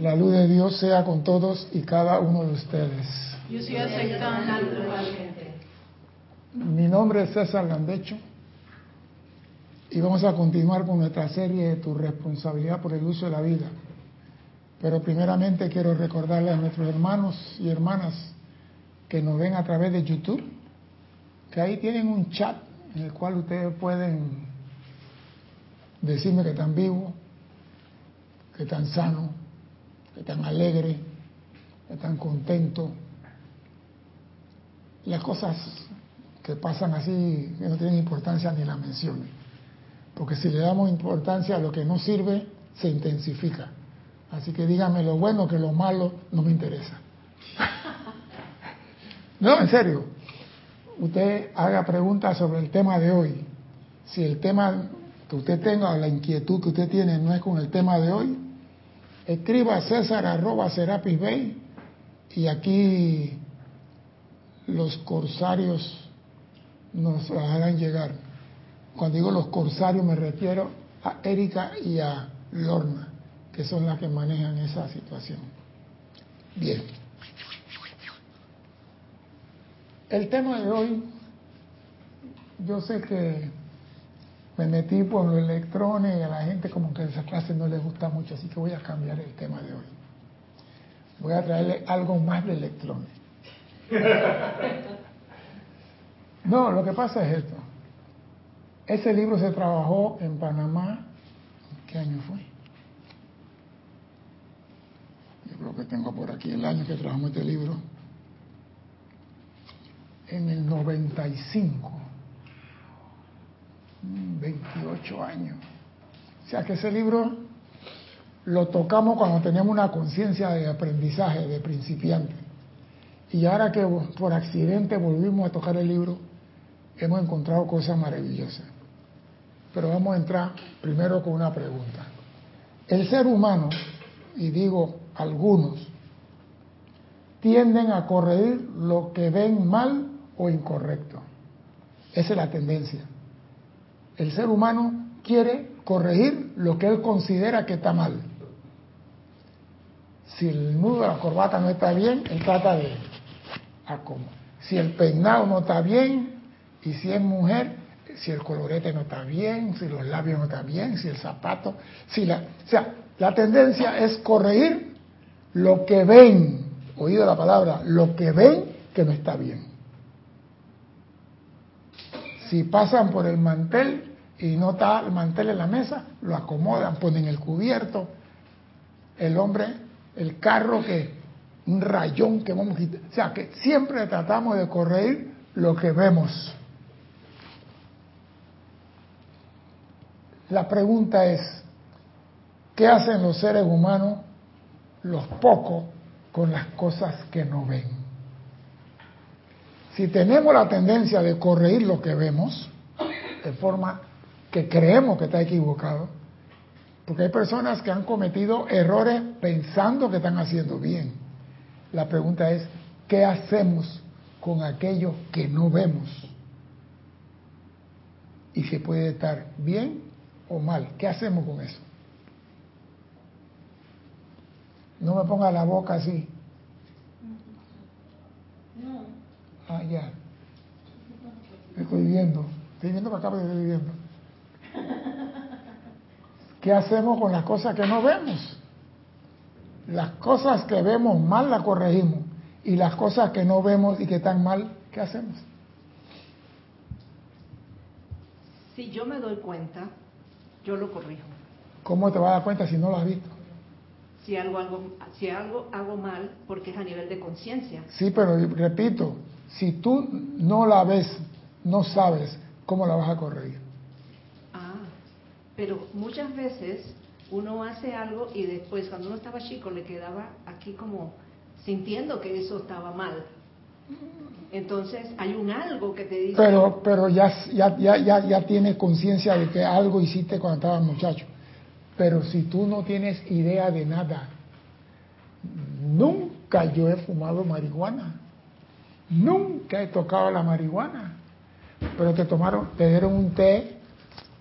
La luz de Dios sea con todos y cada uno de ustedes. Yo estoy aceptando Mi nombre es César Landecho y vamos a continuar con nuestra serie de tu responsabilidad por el uso de la vida. Pero primeramente quiero recordarle a nuestros hermanos y hermanas que nos ven a través de YouTube, que ahí tienen un chat en el cual ustedes pueden decirme que están vivos, que están sanos, que están alegres, que están contentos. Las cosas que pasan así que no tienen importancia ni la mencionen. Porque si le damos importancia a lo que no sirve, se intensifica. Así que dígame lo bueno que lo malo no me interesa. no, en serio. Usted haga preguntas sobre el tema de hoy. Si el tema que usted tenga o la inquietud que usted tiene no es con el tema de hoy, escriba César arroba Serapis Bay y aquí los corsarios nos harán llegar. Cuando digo los corsarios me refiero a Erika y a Lorna, que son las que manejan esa situación. Bien. El tema de hoy, yo sé que me metí por los electrones y a la gente como que esa clase no le gusta mucho, así que voy a cambiar el tema de hoy. Voy a traerle algo más de electrones. No, lo que pasa es esto. Ese libro se trabajó en Panamá. ¿Qué año fue? Yo creo que tengo por aquí el año que trabajamos este libro. En el 95. 28 años. O sea que ese libro lo tocamos cuando teníamos una conciencia de aprendizaje, de principiante. Y ahora que por accidente volvimos a tocar el libro, hemos encontrado cosas maravillosas. Pero vamos a entrar primero con una pregunta. El ser humano, y digo algunos, tienden a corregir lo que ven mal o incorrecto. Esa es la tendencia. El ser humano quiere corregir lo que él considera que está mal. Si el nudo de la corbata no está bien, él trata de acomodar. Si el peinado no está bien, y si es mujer, si el colorete no está bien, si los labios no están bien, si el zapato, si la, o sea, la tendencia es corregir lo que ven, oído la palabra, lo que ven que no está bien. Si pasan por el mantel y no está el mantel en la mesa, lo acomodan, ponen el cubierto, el hombre, el carro que, un rayón que vamos a quitar. O sea, que siempre tratamos de corregir lo que vemos. La pregunta es, ¿qué hacen los seres humanos, los pocos, con las cosas que no ven? Si tenemos la tendencia de corregir lo que vemos, de forma que creemos que está equivocado, porque hay personas que han cometido errores pensando que están haciendo bien. La pregunta es, ¿qué hacemos con aquello que no vemos? Y se puede estar bien o mal. ¿Qué hacemos con eso? No me ponga la boca así. No. Ah, ya. Estoy viendo. Estoy viendo para acá, pero estoy viendo. ¿Qué hacemos con las cosas que no vemos? Las cosas que vemos mal las corregimos y las cosas que no vemos y que están mal, ¿qué hacemos? Si yo me doy cuenta, yo lo corrijo. ¿Cómo te vas a dar cuenta si no lo has visto? Si algo, algo, si algo hago mal, porque es a nivel de conciencia. Sí, pero repito, si tú no la ves, no sabes, ¿cómo la vas a corregir? pero muchas veces uno hace algo y después cuando uno estaba chico le quedaba aquí como sintiendo que eso estaba mal. Entonces hay un algo que te dice... Pero, pero ya, ya, ya, ya, ya tienes conciencia de que algo hiciste cuando estabas muchacho. Pero si tú no tienes idea de nada, nunca yo he fumado marihuana. Nunca he tocado la marihuana. Pero te tomaron, te dieron un té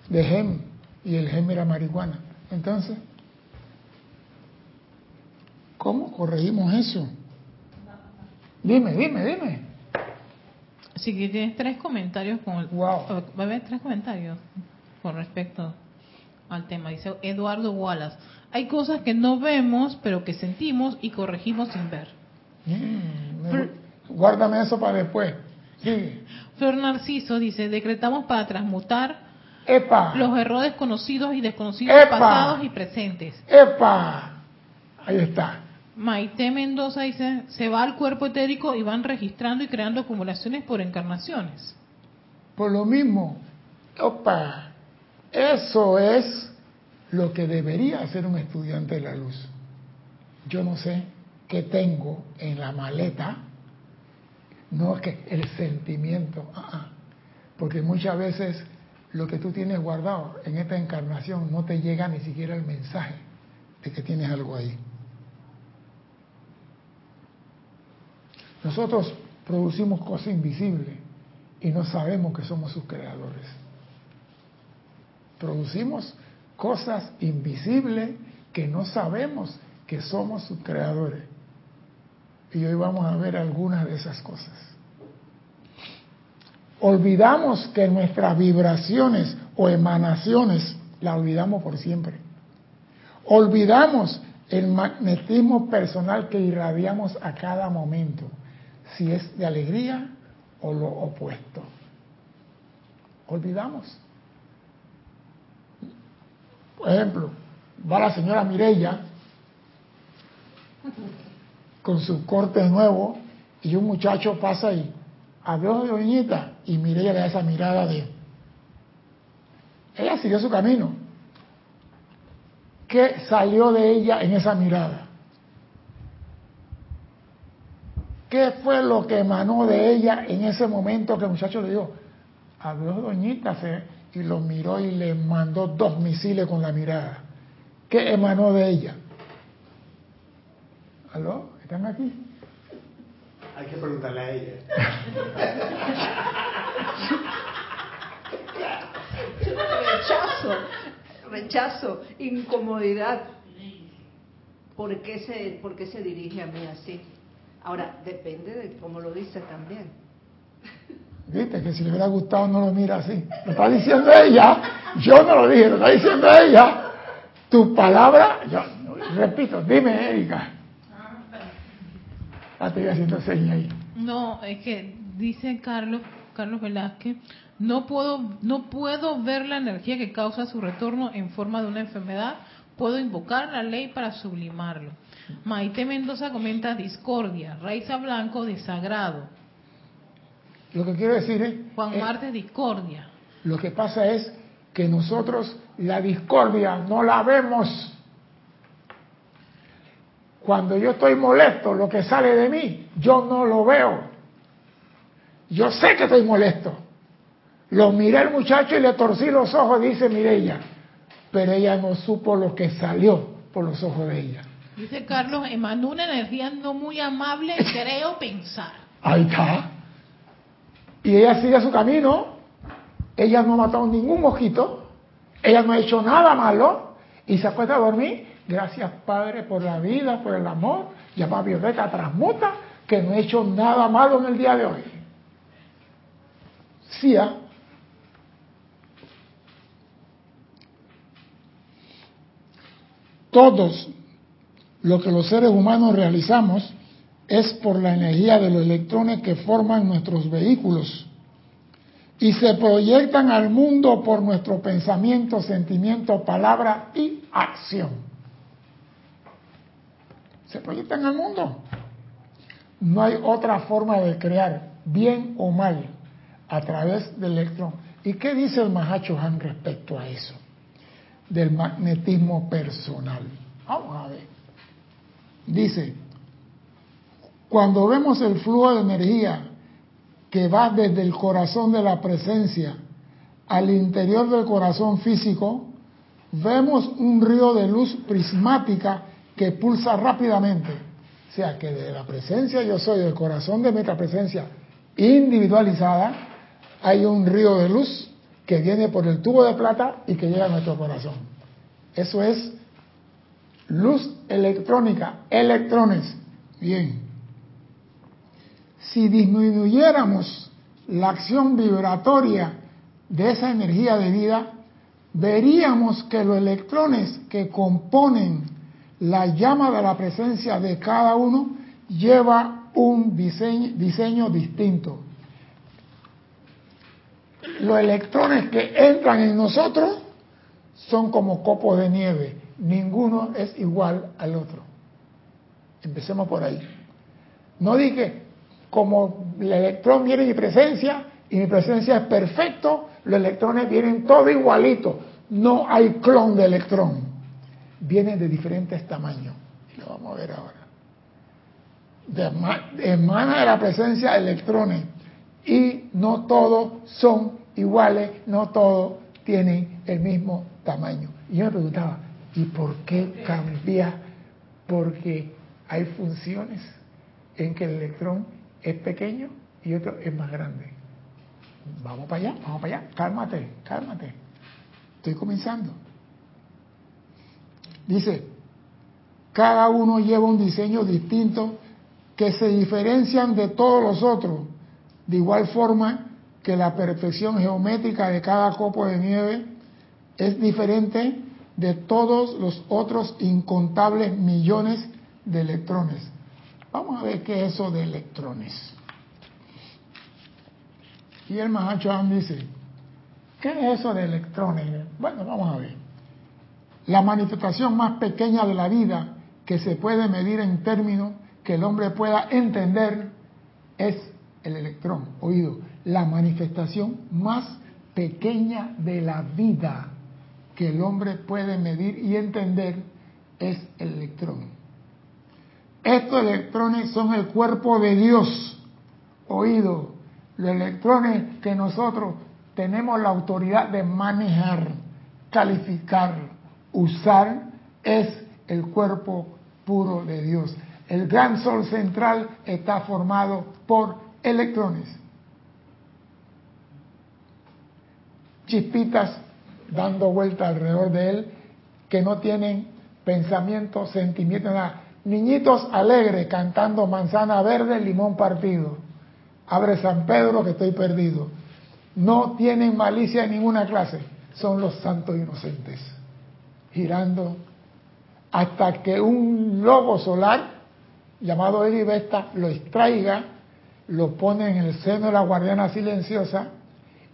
de gem y el gem era marihuana. Entonces, ¿Cómo corregimos eso? Dime, dime, dime. Así que tienes tres comentarios con el, Wow. Va a haber tres comentarios con respecto al tema. Dice Eduardo Wallace. Hay cosas que no vemos, pero que sentimos y corregimos sin ver. Mm, me guárdame eso para después. Sigue. Flor Narciso dice, decretamos para transmutar ¡Epa! los errores conocidos y desconocidos ¡Epa! pasados y presentes. ¡Epa! Ahí está. Maite Mendoza dice, se va al cuerpo etérico y van registrando y creando acumulaciones por encarnaciones. Por lo mismo, opa, eso es lo que debería hacer un estudiante de la luz. Yo no sé qué tengo en la maleta, no es que el sentimiento, ah, ah, porque muchas veces lo que tú tienes guardado en esta encarnación no te llega ni siquiera el mensaje de que tienes algo ahí. Nosotros producimos cosas invisibles y no sabemos que somos sus creadores. Producimos cosas invisibles que no sabemos que somos sus creadores. Y hoy vamos a ver algunas de esas cosas. Olvidamos que nuestras vibraciones o emanaciones las olvidamos por siempre. Olvidamos el magnetismo personal que irradiamos a cada momento, si es de alegría o lo opuesto. Olvidamos. Por ejemplo, va la señora Mirella con su corte nuevo y un muchacho pasa y adiós doñita y Mirella le da esa mirada de ella siguió su camino ¿qué salió de ella en esa mirada? ¿qué fue lo que emanó de ella en ese momento que el muchacho le dijo adiós doñita se, y lo miró y le mandó dos misiles con la mirada ¿qué emanó de ella? ¿aló? ¿Están aquí? Hay que preguntarle a ella. rechazo, rechazo, incomodidad. ¿Por qué, se, ¿Por qué se dirige a mí así? Ahora, depende de cómo lo dice también. Viste que si le hubiera gustado no lo mira así. Lo está diciendo ella. Yo no lo dije, lo está diciendo ella. Tu palabra, yo repito, dime Erika. Ah, estoy haciendo señas ahí. No, es que dice Carlos, Carlos Velázquez, no puedo, no puedo ver la energía que causa su retorno en forma de una enfermedad, puedo invocar la ley para sublimarlo. Maite Mendoza comenta discordia, Raiza Blanco desagrado, Lo que quiero decir es, Juan Martes discordia. lo que pasa es que nosotros la discordia no la vemos. Cuando yo estoy molesto, lo que sale de mí, yo no lo veo. Yo sé que estoy molesto. Lo miré al muchacho y le torcí los ojos, dice Mirella. Pero ella no supo lo que salió por los ojos de ella. Dice Carlos, emanó una energía no muy amable, creo pensar. Ahí está. Y ella sigue su camino. Ella no ha matado ningún mosquito. Ella no ha hecho nada malo. Y se acuesta a dormir. Gracias, Padre, por la vida, por el amor. Llama a Violeta, transmuta, que no he hecho nada malo en el día de hoy. Sí, ¿ah? Todos lo que los seres humanos realizamos es por la energía de los electrones que forman nuestros vehículos y se proyectan al mundo por nuestro pensamiento, sentimiento, palabra y acción. Se proyectan al mundo. No hay otra forma de crear, bien o mal, a través del electrón. ¿Y qué dice el Mahacho Han respecto a eso? Del magnetismo personal. Vamos a ver. Dice, cuando vemos el flujo de energía que va desde el corazón de la presencia al interior del corazón físico, vemos un río de luz prismática que pulsa rápidamente. O sea que de la presencia yo soy, del corazón de nuestra presencia individualizada, hay un río de luz que viene por el tubo de plata y que llega a nuestro corazón. Eso es luz electrónica, electrones. Bien. Si disminuyéramos la acción vibratoria de esa energía de vida, veríamos que los electrones que componen la llama de la presencia de cada uno lleva un diseño, distinto. Los electrones que entran en nosotros son como copos de nieve, ninguno es igual al otro. Empecemos por ahí. No dije, como el electrón viene en mi presencia y mi presencia es perfecto, los electrones vienen todos igualitos. No hay clon de electrón. Vienen de diferentes tamaños. Y lo vamos a ver ahora. emana de la presencia de electrones. Y no todos son iguales, no todos tienen el mismo tamaño. Y yo me preguntaba, ¿y por qué cambia? Porque hay funciones en que el electrón es pequeño y otro es más grande. Vamos para allá, vamos para allá, cálmate, cálmate. Estoy comenzando. Dice, cada uno lleva un diseño distinto que se diferencian de todos los otros, de igual forma que la perfección geométrica de cada copo de nieve es diferente de todos los otros incontables millones de electrones. Vamos a ver qué es eso de electrones. Y el Mahachohan dice, ¿qué es eso de electrones? Bueno, vamos a ver. La manifestación más pequeña de la vida que se puede medir en términos que el hombre pueda entender es el electrón. Oído, la manifestación más pequeña de la vida que el hombre puede medir y entender es el electrón. Estos electrones son el cuerpo de Dios. Oído, los electrones que nosotros tenemos la autoridad de manejar, calificar, usar, es el cuerpo puro de Dios. El gran sol central está formado por electrones. Chispitas dando vuelta alrededor de él, que no tienen pensamiento, sentimiento, nada. Niñitos alegres cantando manzana verde, limón partido. Abre San Pedro que estoy perdido. No tienen malicia en ninguna clase. Son los santos inocentes. Girando hasta que un lobo solar llamado Elibesta lo extraiga, lo pone en el seno de la guardiana silenciosa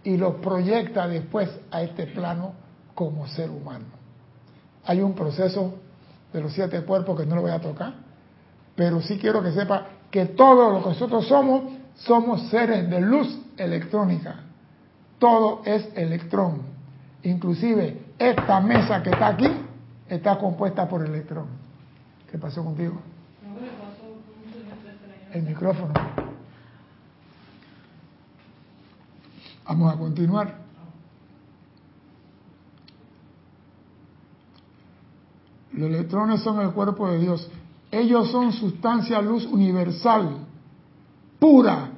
y lo proyecta después a este plano como ser humano. Hay un proceso de los siete cuerpos que no lo voy a tocar, pero sí quiero que sepa que todo lo que nosotros somos, somos seres de luz electrónica. Todo es electrón. Inclusive esta mesa que está aquí está compuesta por electrón. ¿Qué pasó contigo? El micrófono. Vamos a continuar. Los electrones son el cuerpo de Dios. Ellos son sustancia luz universal, pura,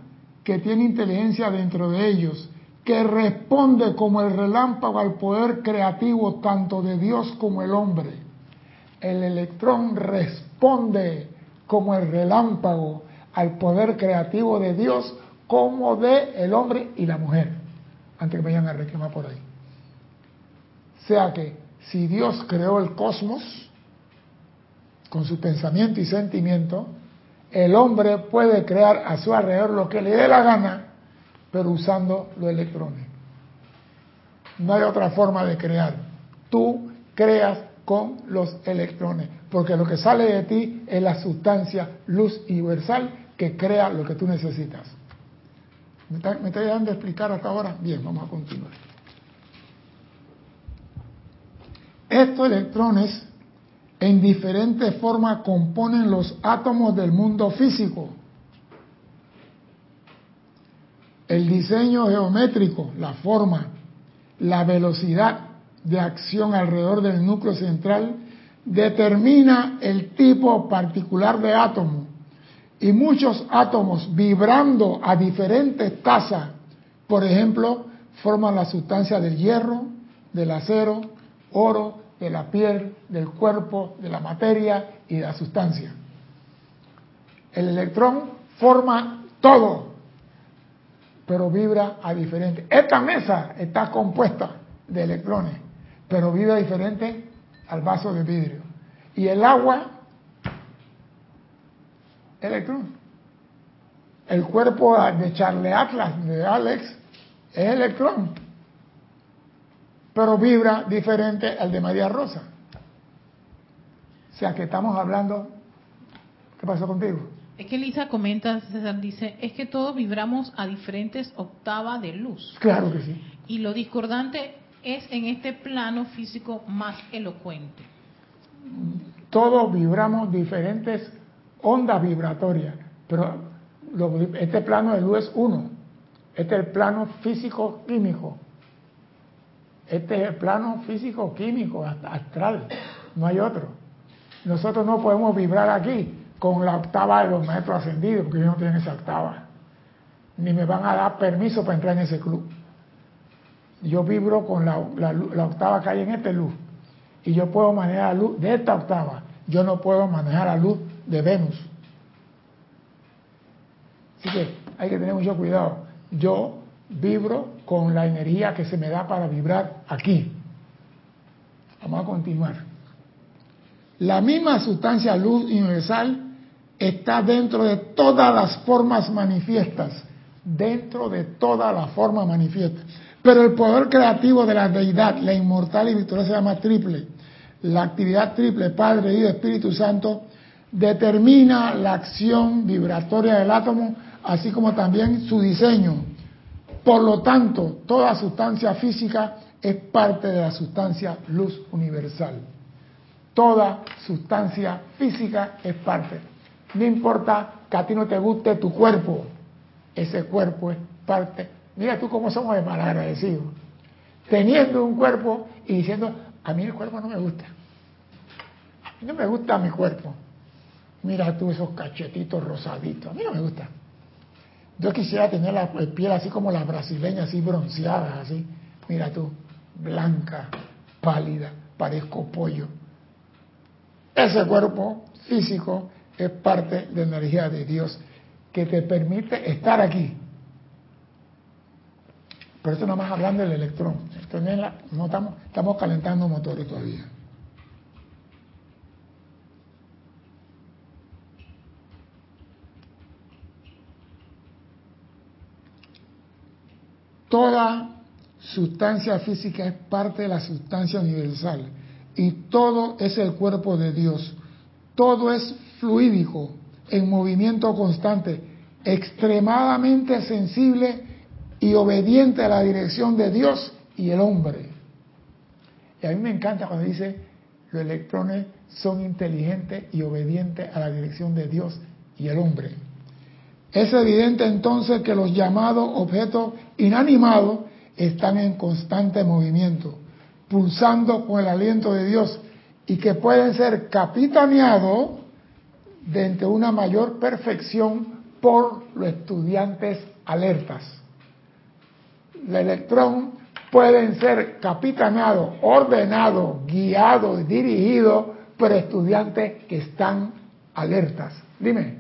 que tiene inteligencia dentro de ellos, que responde como el relámpago al poder creativo tanto de Dios como el hombre. El electrón responde como el relámpago al poder creativo de Dios como de el hombre y la mujer, antes que vayan a reclamar por ahí. O sea que si Dios creó el cosmos con su pensamiento y sentimiento, el hombre puede crear a su alrededor lo que le dé la gana, pero usando los electrones. No hay otra forma de crear. Tú creas con los electrones, porque lo que sale de ti es la sustancia luz universal que crea lo que tú necesitas. ¿Me está, dando a explicar hasta ahora? Bien, vamos a continuar. Estos electrones en diferentes formas componen los átomos del mundo físico. El diseño geométrico, la forma, la velocidad de acción alrededor del núcleo central determina el tipo particular de átomo y muchos átomos vibrando a diferentes tasas, por ejemplo, forman la sustancia del hierro, del acero, oro, de la piel, del cuerpo, de la materia y de la sustancia. El electrón forma todo, pero vibra a diferente. Esta mesa está compuesta de electrones, pero vibra diferente al vaso de vidrio. Y el agua, electrón. El cuerpo de Charlie Atlas, de Alex, es electrón, pero vibra diferente al de María Rosa. O sea que estamos hablando, ¿qué pasó contigo? Es que Lisa comenta, César dice, es que todos vibramos a diferentes octavas de luz. Claro que sí. Y lo discordante es en este plano físico más elocuente. Todos vibramos diferentes ondas vibratorias, pero este plano de luz es uno. Este es el plano físico-químico. Este es el plano físico-químico, astral. No hay otro. Nosotros no podemos vibrar aquí con la octava de los maestros ascendidos, porque ellos no tienen esa octava. Ni me van a dar permiso para entrar en ese club. Yo vibro con la, la octava que hay en este luz. Y yo puedo manejar la luz de esta octava. Yo no puedo manejar la luz de Venus. Así que hay que tener mucho cuidado. Yo vibro con la energía que se me da para vibrar aquí. Vamos a continuar. La misma sustancia luz universal está dentro de todas las formas manifiestas, dentro de todas las formas manifiestas. Pero el poder creativo de la deidad, la inmortal y victoriosa se llama triple. La actividad triple, Padre, Hijo, Espíritu Santo, determina la acción vibratoria del átomo así como también su diseño. Por lo tanto, toda sustancia física es parte de la sustancia luz universal. Toda sustancia física es parte. No importa que a ti no te guste tu cuerpo, ese cuerpo es parte. Mira tú cómo somos de malagradecidos. Teniendo un cuerpo y diciendo, a mí el cuerpo no me gusta. A mí no me gusta mi cuerpo. Mira tú esos cachetitos rosaditos. A mí no me gusta. Yo quisiera tener la piel así como las brasileñas, así bronceadas, así. Mira tú, blanca, pálida, parezco pollo. Ese cuerpo físico es parte de la energía de Dios que te permite estar aquí. Pero esto nada más hablando del electrón. no estamos, estamos calentando motores todavía. Toda sustancia física es parte de la sustancia universal y todo es el cuerpo de Dios. Todo es fluídico, en movimiento constante, extremadamente sensible y obediente a la dirección de Dios y el hombre. Y a mí me encanta cuando dice los electrones son inteligentes y obedientes a la dirección de Dios y el hombre. Es evidente entonces que los llamados objetos inanimados están en constante movimiento, pulsando con el aliento de Dios y que pueden ser capitaneados de una mayor perfección por los estudiantes alertas. El electrón pueden ser capitaneados, ordenados, guiados, dirigidos por estudiantes que están alertas. Dime.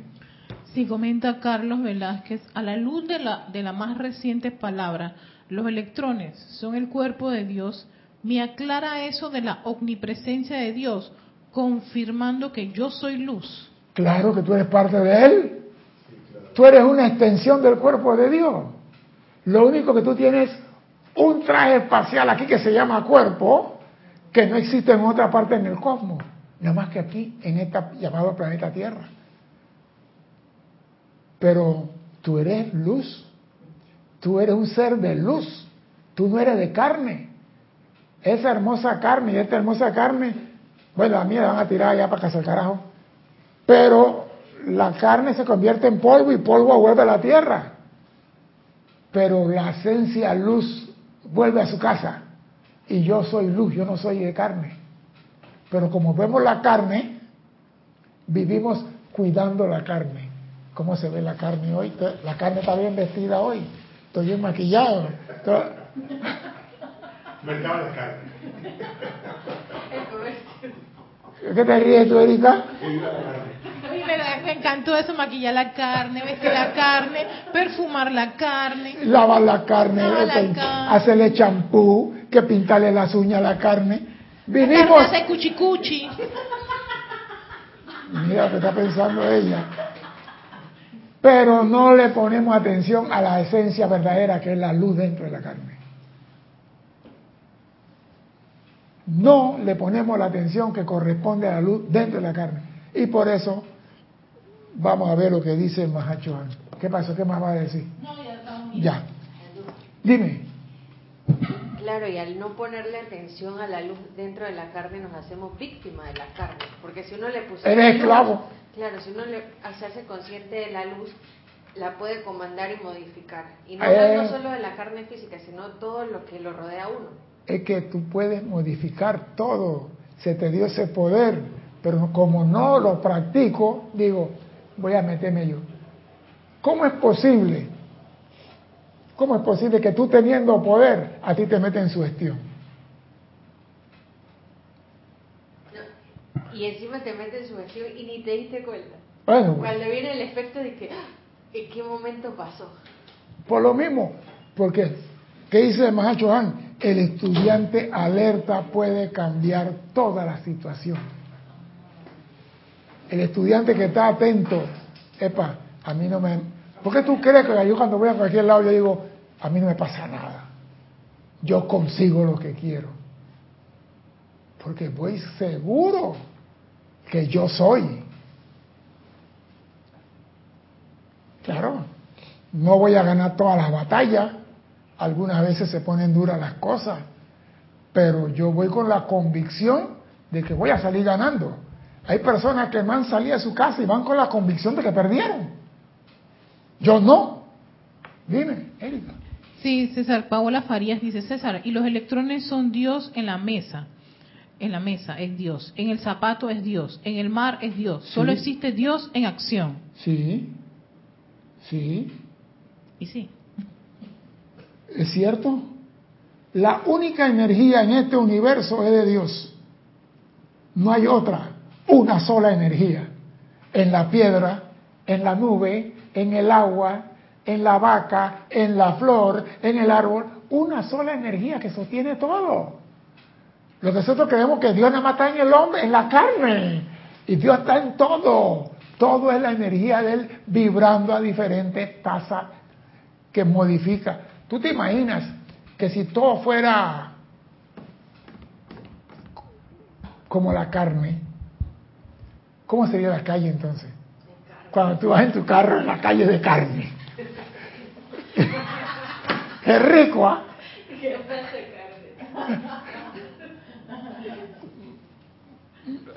Sí, comenta Carlos Velázquez, a la luz de la, de la más reciente palabra, los electrones son el cuerpo de Dios, me aclara eso de la omnipresencia de Dios, confirmando que yo soy luz. Claro que tú eres parte de Él. Tú eres una extensión del cuerpo de Dios. Lo único que tú tienes un traje espacial aquí que se llama cuerpo, que no existe en otra parte en el cosmos, nada más que aquí, en este llamado planeta Tierra. Pero tú eres luz, tú eres un ser de luz, tú no eres de carne. Esa hermosa carne y esta hermosa carne, bueno, a mí la van a tirar allá para casa el carajo. Pero la carne se convierte en polvo y polvo vuelve a la tierra. Pero la esencia luz vuelve a su casa. Y yo soy luz, yo no soy de carne. Pero como vemos la carne, vivimos cuidando la carne cómo se ve la carne hoy. La carne está bien vestida hoy. Estoy bien maquillado. Mercado de carne. ¿Qué te ríes tú, Erika? Me, me encantó eso, maquillar la carne, vestir la carne, perfumar la carne. Lavar la carne, Lavar la carne. hacerle champú, que pintarle las uñas a la carne. La carne Vinimos, hace cuchicuchi. mira que está pensando ella. Pero no le ponemos atención a la esencia verdadera que es la luz dentro de la carne. No le ponemos la atención que corresponde a la luz dentro de la carne. Y por eso vamos a ver lo que dice el Mahachohan. ¿Qué pasó? ¿Qué más va a decir? Ya. Dime. Claro, y al no ponerle atención a la luz dentro de la carne nos hacemos víctimas de la carne. Porque si uno le pusiera Eres luz, esclavo. claro, si uno le se hace consciente de la luz, la puede comandar y modificar. Y no Eh. hablando solo de la carne física, sino todo lo que lo rodea a uno. es que tú puedes modificar todo. Se te dio ese poder, pero como no lo practico, digo, voy a meterme yo. ¿Cómo es posible? ¿Cómo es posible que tú teniendo poder, a ti te meten en sugestión? Y encima te mete en su vestido y ni te diste cuenta. Bueno, pues, Cuando viene el efecto de que, ¡ah! ¿en qué momento pasó? por lo mismo, porque, ¿qué dice el Mahacho Han? El estudiante alerta puede cambiar toda la situación. El estudiante que está atento, epa, a mí no me... ¿Por qué tú crees que yo cuando voy a cualquier lado yo digo, a mí no me pasa nada? Yo consigo lo que quiero. Porque voy seguro que yo soy. Claro, no voy a ganar todas las batallas, algunas veces se ponen duras las cosas, pero yo voy con la convicción de que voy a salir ganando. Hay personas que me han salido de su casa y van con la convicción de que perdieron. Yo no. Dime, Erika. Sí, César Paola Farías dice, César, y los electrones son Dios en la mesa. En la mesa es Dios, en el zapato es Dios, en el mar es Dios. Solo existe Dios en acción. Sí, sí, Y sí. es cierto. La única energía en este universo es de Dios. No hay otra, una sola energía. En la piedra, en la nube, en el agua, en la vaca, en la flor, en el árbol, una sola energía que sostiene todo. Lo que nosotros creemos que Dios nada más está en el hombre, en la carne, y Dios está en todo. Todo es la energía de Él vibrando a diferentes tasas que modifica. ¿Tú te imaginas que si todo fuera como la carne, ¿cómo sería la calle entonces? Cuando tú vas en tu carro en la calle de carne. Qué rico, ¿ah?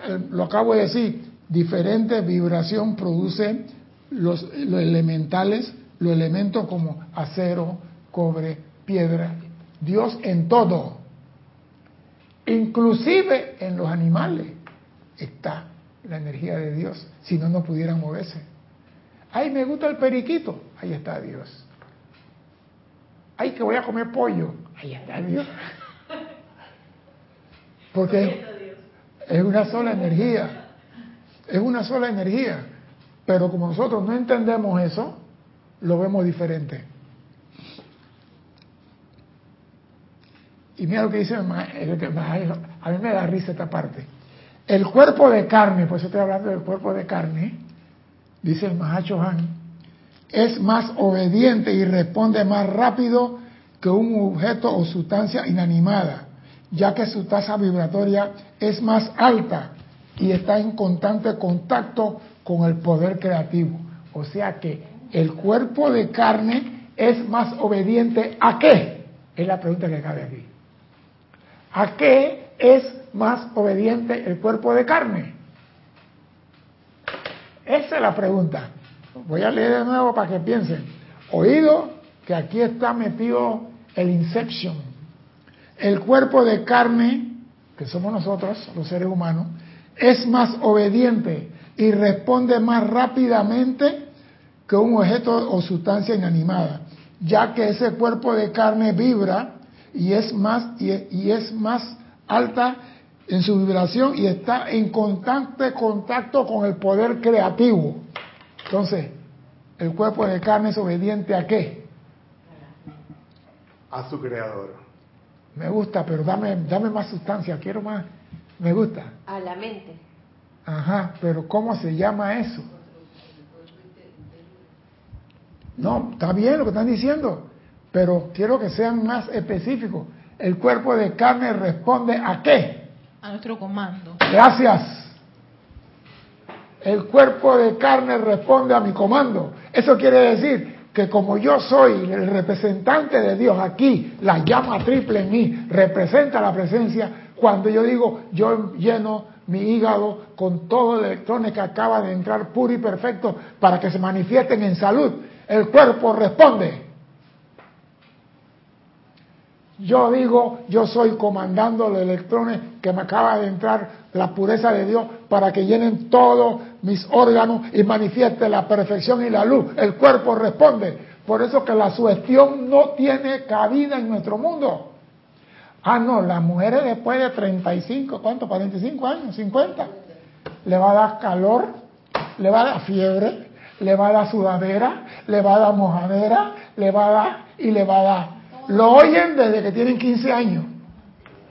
Eh, Lo acabo de decir, diferente vibración produce los, los elementales, los elementos como acero, cobre, piedra, Dios en todo, inclusive en los animales está la energía de Dios, si no, no pudieran moverse. Ay, me gusta el periquito, ahí está Dios. Ay, que voy a comer pollo, ahí está Dios. Porque es una sola energía, es una sola energía, pero como nosotros no entendemos eso, lo vemos diferente. Y mira lo que dice, el ma- el que ma- a mí me da risa esta parte. El cuerpo de carne, por eso estoy hablando del cuerpo de carne, dice el Mahacho Han, es más obediente y responde más rápido que un objeto o sustancia inanimada, ya que su tasa vibratoria es más alta y está en constante contacto con el poder creativo. O sea que el cuerpo de carne es más obediente a qué? Es la pregunta que cabe aquí. ¿A qué es más obediente el cuerpo de carne? Esa es la pregunta. Voy a leer de nuevo para que piensen. Oído que aquí está metido el Inception. El cuerpo de carne, que somos nosotros, los seres humanos, es más obediente y responde más rápidamente que un objeto o sustancia inanimada, ya que ese cuerpo de carne vibra y es más y es más alta en su vibración y está en constante contacto con el poder creativo. Entonces, ¿el cuerpo de carne es obediente a qué? A su creador. Me gusta, pero dame, dame más sustancia, quiero más. Me gusta. A la mente. Ajá, pero ¿cómo se llama eso? No, está bien lo que están diciendo, pero quiero que sean más específicos. El cuerpo de carne responde a qué? A nuestro comando. Gracias. El cuerpo de carne responde a mi comando. Eso quiere decir que como yo soy el representante de Dios aquí, la llama triple en mí representa la presencia, cuando yo digo yo lleno mi hígado con todos los electrones que acaba de entrar puro y perfecto para que se manifiesten en salud, el cuerpo responde. Yo digo, yo soy comandando los electrones que me acaba de entrar la pureza de Dios para que llenen todos mis órganos y manifieste la perfección y la luz. El cuerpo responde. Por eso que la sugestión no tiene cabida en nuestro mundo. Ah, no, las mujeres después de 35, ¿cuánto? 45 años, 50, le va a dar calor, le va a dar fiebre, le va a dar sudadera, le va a dar mojadera, le va a dar y le va a dar. Lo oyen desde que tienen 15 años,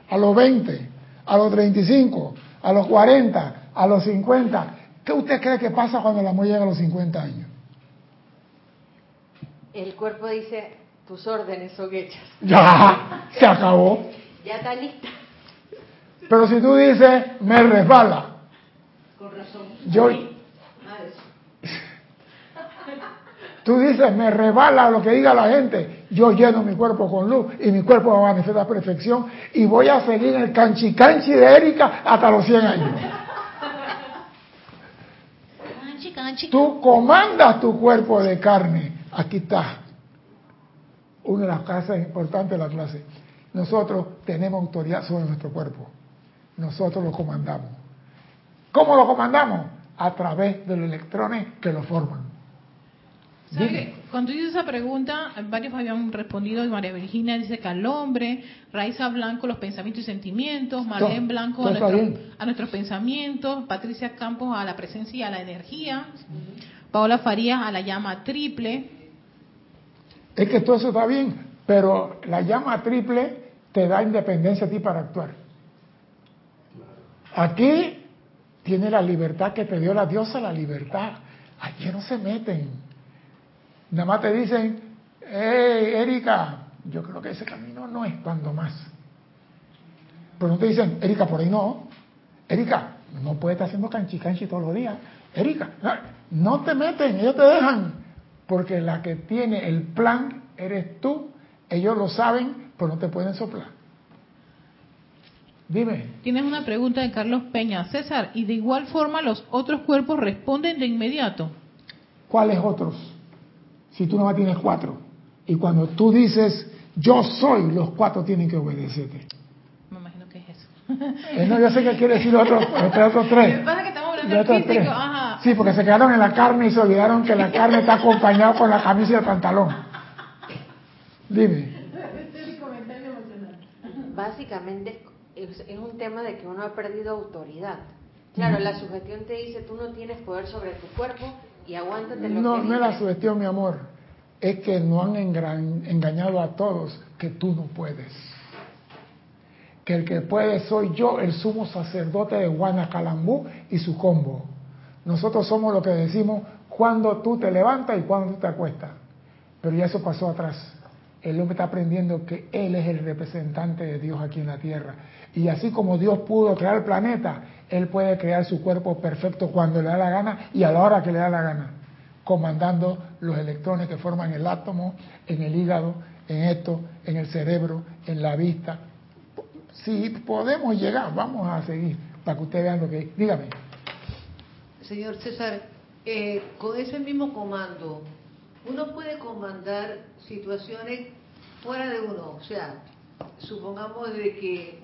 a los 20, a los 35, a los 40, a los 50. ¿Qué usted cree que pasa cuando la mujer llega a los 50 años? El cuerpo dice, tus órdenes son hechas. Ya, se acabó. Ya está lista. Pero si tú dices, me resbala. Con razón. Yo, Ah, eso. Tú dices, me resbala lo que diga la gente. Yo lleno mi cuerpo con luz y mi cuerpo va a manifestar perfección y voy a seguir el canchi canchi de Erika hasta los 100 años. Canchi, canchi. Tú comandas tu cuerpo de carne. Aquí está. Una de las cosas importantes de la clase. Nosotros tenemos autoridad sobre nuestro cuerpo. Nosotros lo comandamos. ¿Cómo lo comandamos? A través de los electrones que lo forman. ¿Sabe Dime. que Cuando hice esa pregunta, varios habían respondido. María Virginia dice que al hombre, Raiza Blanco, los pensamientos y sentimientos, Marlene Blanco a nuestros pensamientos, Patricia Campos a la presencia y a la energía, Paola Farías a la llama triple, Es que todo eso está bien, pero la llama triple te da independencia a ti para actuar. Aquí tiene la libertad que te dio la diosa, la libertad. Aquí no se meten. Nada más te dicen, hey, Erika, yo creo que ese camino no es cuando más. Pero no te dicen, Erika, por ahí no. Erika, no puedes estar haciendo canchi canchi todos los días. Erika, no te meten, ellos te dejan. Porque la que tiene el plan eres tú. Ellos lo saben, pero no te pueden soplar. Dime. Tienes una pregunta de Carlos Peña. César, y de igual forma los otros cuerpos responden de inmediato. ¿Cuáles otros? Si tú nomás tienes cuatro. Y cuando tú dices, yo soy, los cuatro tienen que obedecerte. Me imagino que es eso. Eh, no, yo sé que quiere decir otros otros otros tres. Lo que pasa es que estamos hablando del físico. Ajá. Sí, porque se quedaron en la carne y se olvidaron que la carne está acompañada con la camisa y el pantalón. Dime. Básicamente es, es un tema de que uno ha perdido autoridad. Claro, la sugestión te dice, tú no tienes poder sobre tu cuerpo y aguántate lo No, que no es la sugestión, mi amor. Es que no han engañado a todos que tú no puedes. Que el que puede soy yo, el sumo sacerdote de Guanacalambú y su combo. Nosotros somos lo que decimos cuando tú te levantas y cuando tú te acuestas. Pero ya eso pasó atrás. El hombre está aprendiendo que él es el representante de Dios aquí en la tierra. Y así como Dios pudo crear el planeta, él puede crear su cuerpo perfecto cuando le da la gana y a la hora que le da la gana, comandando los electrones que forman el átomo, en el hígado, en esto, en el cerebro, en la vista. Si podemos llegar, vamos a seguir para que ustedes vean lo que Dígame. Señor César, eh, con ese mismo comando, uno puede comandar situaciones fuera de uno. O sea, supongamos de que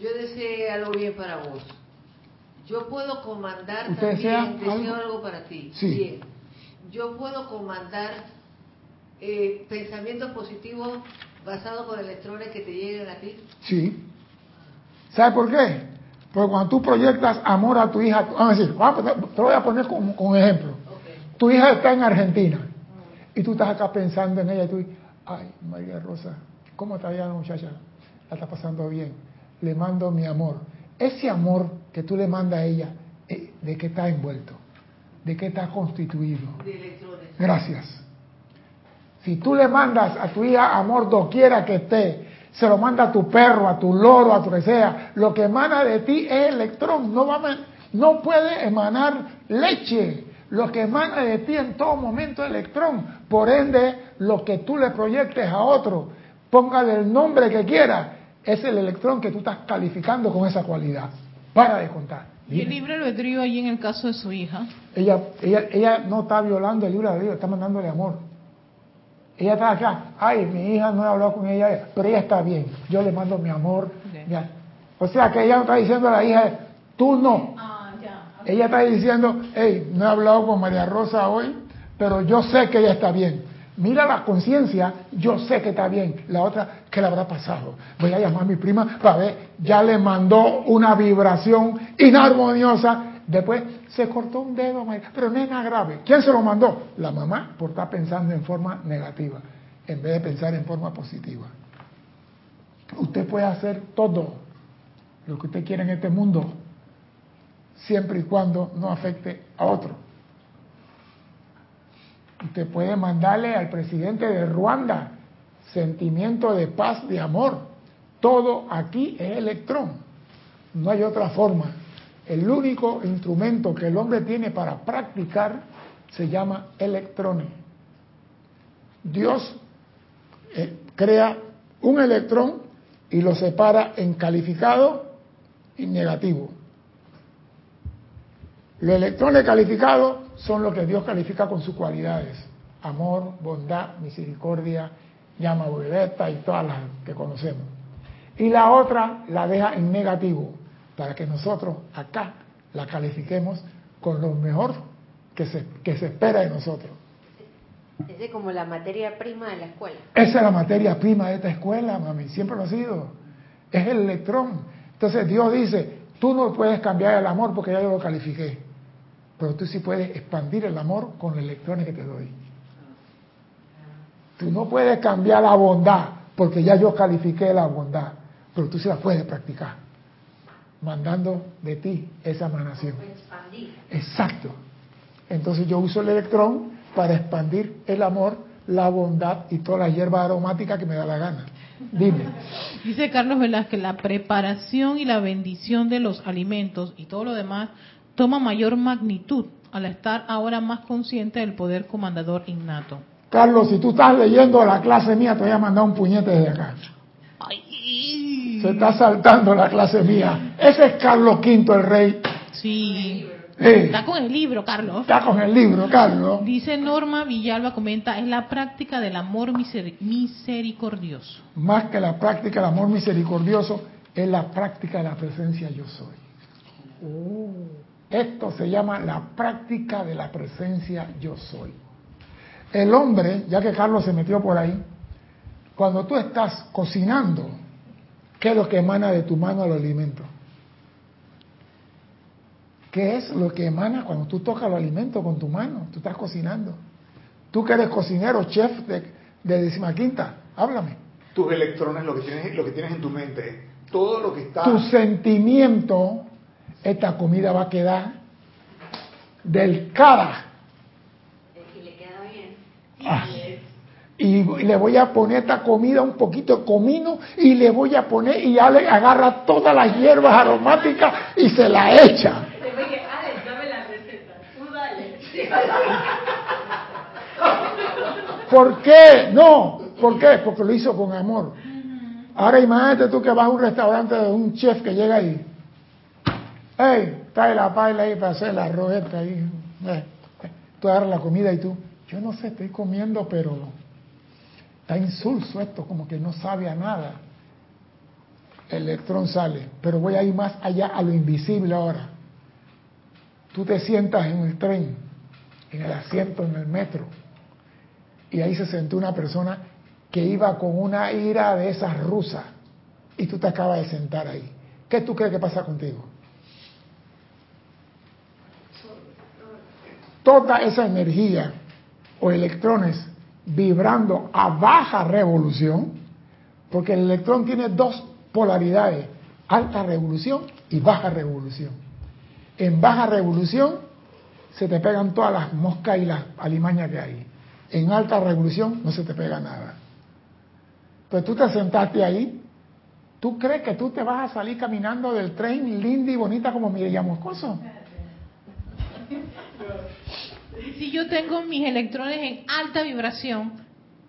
yo desee algo bien para vos. Yo puedo comandar ¿Usted desea también, deseo algo? algo para ti. Sí. Bien. Yo puedo comandar eh, pensamientos positivos basados con electrones que te lleguen a ti. Sí. ¿Sabe por qué? Porque cuando tú proyectas amor a tu hija, vamos a decir, te lo voy a poner como, como ejemplo. Tu hija está en Argentina y tú estás acá pensando en ella y tú dices, ay, María Rosa, ¿cómo está ya la muchacha? La está pasando bien. Le mando mi amor. Ese amor que tú le mandas a ella, eh, ¿de qué está envuelto? ¿De qué está constituido? De electrones. Gracias. Si tú le mandas a tu hija amor doquiera que esté, se lo manda a tu perro, a tu loro, a tu que sea, lo que emana de ti es electrón, no, va a no puede emanar leche. Lo que emana de ti en todo momento es electrón. Por ende, lo que tú le proyectes a otro, póngale el nombre que quiera, es el electrón que tú estás calificando con esa cualidad. Para de contar. Y el libre albedrío ahí en el caso de su hija. Ella, ella, ella no está violando el libro de Dios, está mandándole amor. Ella está acá, ay, mi hija no he hablado con ella, pero ella está bien, yo le mando mi amor. O sea que ella no está diciendo a la hija, tú no. Ella está diciendo, hey, no he hablado con María Rosa hoy, pero yo sé que ella está bien. Mira la conciencia, yo sé que está bien. La otra, ¿qué le habrá pasado? Voy a llamar a mi prima para ver, ya le mandó una vibración inarmoniosa. Después se cortó un dedo, pero no es nada grave. ¿Quién se lo mandó? La mamá, por estar pensando en forma negativa, en vez de pensar en forma positiva. Usted puede hacer todo lo que usted quiera en este mundo, siempre y cuando no afecte a otro. Usted puede mandarle al presidente de Ruanda sentimiento de paz, de amor. Todo aquí es electrón. No hay otra forma. El único instrumento que el hombre tiene para practicar se llama electrones. Dios eh, crea un electrón y lo separa en calificado y negativo. Los electrones calificados son los que Dios califica con sus cualidades. Amor, bondad, misericordia, llama violeta y todas las que conocemos. Y la otra la deja en negativo para que nosotros acá la califiquemos con lo mejor que se, que se espera de nosotros. Esa es como la materia prima de la escuela. Esa es la materia prima de esta escuela, mami, siempre lo ha sido. Es el electrón. Entonces Dios dice, tú no puedes cambiar el amor porque ya yo lo califiqué, pero tú sí puedes expandir el amor con los electrones que te doy. Tú no puedes cambiar la bondad porque ya yo califiqué la bondad, pero tú sí la puedes practicar, mandando de ti esa emanación. Exacto. Entonces yo uso el electrón para expandir el amor, la bondad y toda la hierba aromática que me da la gana. Dime. Dice Carlos Velázquez, la preparación y la bendición de los alimentos y todo lo demás toma mayor magnitud al estar ahora más consciente del poder comandador innato. Carlos, si tú estás leyendo la clase mía, te voy a mandar un puñete desde acá. Ay, Se está saltando la clase mía. Ese es Carlos V, el rey. sí. Eh, Está con el libro, Carlos. está con el libro, Carlos. Dice Norma Villalba, comenta, es la práctica del amor miseri- misericordioso. Más que la práctica del amor misericordioso, es la práctica de la presencia yo soy. Esto se llama la práctica de la presencia yo soy. El hombre, ya que Carlos se metió por ahí, cuando tú estás cocinando, ¿qué es lo que emana de tu mano al alimento? ¿Qué es lo que emana cuando tú tocas los alimentos con tu mano? Tú estás cocinando. Tú que eres cocinero, chef de, de decimaquinta, háblame. Tus electrones, lo que tienes, lo que tienes en tu mente, todo lo que está. Tu sentimiento, esta comida va a quedar del cara. Y le queda bien. Ah. Y le voy a poner esta comida un poquito de comino y le voy a poner y ya le agarra todas las hierbas aromáticas y se la echa. Alex, dame la receta. Tú dale. ¿Por qué? No. ¿Por qué? Porque lo hizo con amor. Ahora imagínate tú que vas a un restaurante de un chef que llega ahí. Hey, trae la paila ahí para hacer la rojeta ahí. Eh, eh. Tú agarras la comida y tú, yo no sé, estoy comiendo, pero está insulso esto, como que no sabe a nada. El electrón sale, pero voy a ir más allá a lo invisible ahora. Tú te sientas en el tren, en el asiento, en el metro, y ahí se sentó una persona que iba con una ira de esas rusas y tú te acabas de sentar ahí. ¿Qué tú crees que pasa contigo? Toda esa energía o electrones vibrando a baja revolución, porque el electrón tiene dos polaridades, alta revolución y baja revolución. En baja revolución se te pegan todas las moscas y las alimañas que hay. En alta revolución no se te pega nada. Pues tú te sentaste ahí, ¿tú crees que tú te vas a salir caminando del tren linda y bonita como Miriam Moscoso? Si yo tengo mis electrones en alta vibración,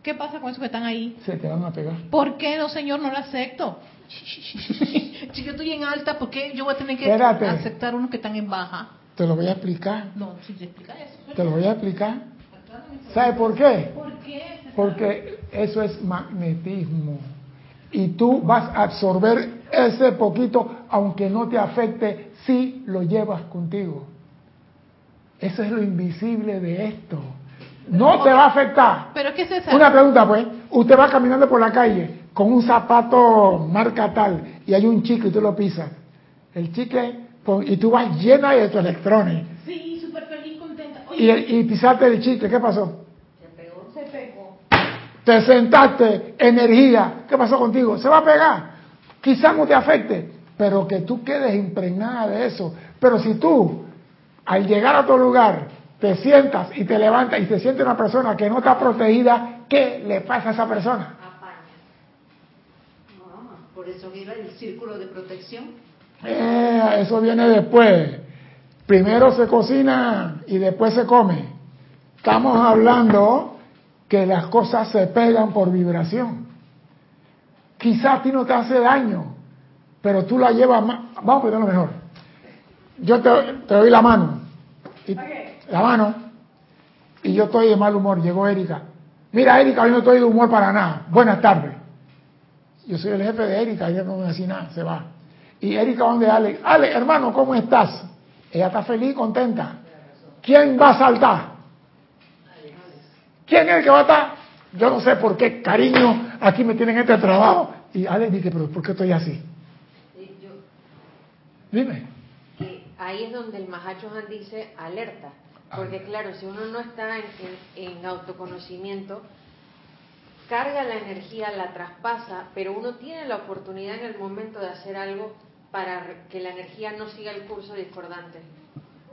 ¿qué pasa con esos que están ahí? Se te van a pegar. ¿Por qué no, señor, no lo acepto? si yo estoy en alta, ¿por qué yo voy a tener que Espérate. aceptar unos que están en baja? Te lo voy a explicar. No, si te explica eso. Te lo voy a explicar. ¿Sabe por qué? ¿Por qué? Porque eso es magnetismo. Y tú vas a absorber ese poquito, aunque no te afecte, si lo llevas contigo. Eso es lo invisible de esto. No te va a afectar. Pero es que César, Una pregunta, pues. Usted va caminando por la calle con un zapato marca tal y hay un chicle y tú lo pisas. El chicle, y tú vas llena de tus electrones. sí, súper feliz, contenta. Y, Oye, y pisaste el chicle, ¿qué pasó? se pegó. Te sentaste, energía, ¿qué pasó contigo? Se va a pegar. Quizás no te afecte, pero que tú quedes impregnada de eso. Pero si tú, al llegar a tu lugar, te sientas y te levantas y te siente una persona que no está protegida, ¿qué le pasa a esa persona? Por eso viene el círculo de protección. Eh, eso viene después. Primero se cocina y después se come. Estamos hablando que las cosas se pegan por vibración. Quizás a ti no te hace daño, pero tú la llevas más. Vamos a ponerlo mejor. Yo te, te doy la mano. y- La mano. Y yo estoy de mal humor. Llegó Erika. Mira, Erika, hoy no estoy de humor para nada. Buenas tardes. Yo soy el jefe de Erika, ella no me dice nada, se va. Y Erika, ¿dónde Alex? Alex, hermano, ¿cómo estás? Ella está feliz, contenta. ¿Quién va a saltar? ¿Quién es el que va a estar? Yo no sé por qué, cariño, aquí me tienen este trabajo. Y Alex dice, pero ¿por qué estoy así? Dime. Ahí es donde el Mahacho Han dice alerta. Porque claro, si uno no está en, en- en autoconocimiento, carga la energía, la traspasa, pero uno tiene la oportunidad en el momento de hacer algo para que la energía no siga el curso discordante.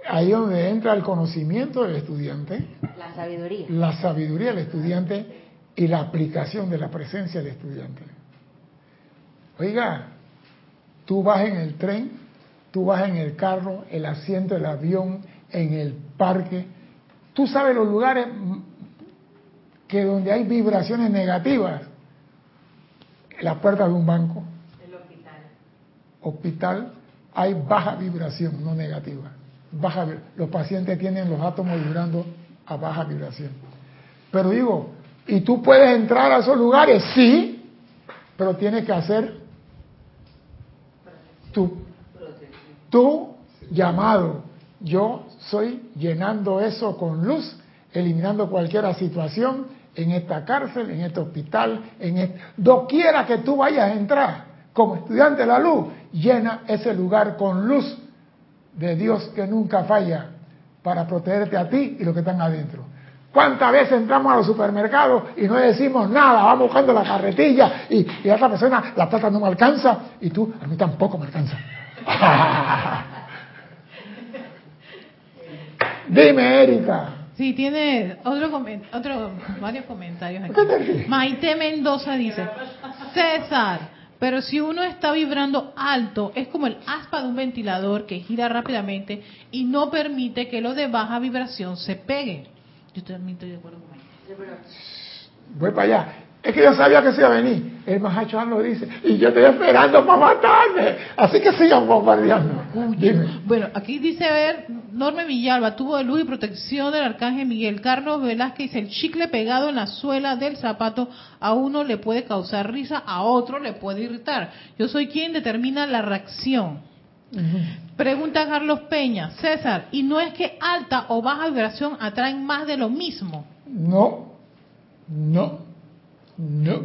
Ahí es donde entra el conocimiento del estudiante, La sabiduría. la sabiduría del estudiante y la aplicación de la presencia del estudiante. Oiga, tú vas en el tren, tú vas en el carro, el asiento del avión, en el parque, tú sabes los lugares que donde hay vibraciones negativas, la puerta de un banco, El hospital. hospital, hay baja vibración, no negativa. Baja, los pacientes tienen los átomos vibrando a baja vibración. Pero digo, ¿y tú puedes entrar a esos lugares? Sí, pero tienes que hacer tu, tu llamado. Yo soy llenando eso con luz, eliminando cualquier situación en esta cárcel, en este hospital, en este, doquiera que tú vayas a entrar como estudiante de la luz, llena ese lugar con luz de Dios que nunca falla para protegerte a ti y los que están adentro. ¿Cuántas veces entramos a los supermercados y no decimos nada? Vamos buscando la carretilla y, y la otra persona, la plata no me alcanza y tú, a mí tampoco me alcanza. Dime, Erika. Sí, tiene otro, otro varios comentarios aquí. Maite Mendoza dice, César, pero si uno está vibrando alto, es como el aspa de un ventilador que gira rápidamente y no permite que los de baja vibración se peguen. Yo también estoy de acuerdo con Maite. Voy para allá. Es que yo sabía que se iba a venir. El Mahachohan lo dice. Y yo estoy esperando para matarme. Así que sigan bombardeando. Bueno, aquí dice ver, Norma Villalba, tuvo de luz y protección del arcángel Miguel. Carlos Velázquez el chicle pegado en la suela del zapato a uno le puede causar risa, a otro le puede irritar. Yo soy quien determina la reacción. Pregunta Carlos Peña, César, ¿y no es que alta o baja vibración atraen más de lo mismo? No, no, no,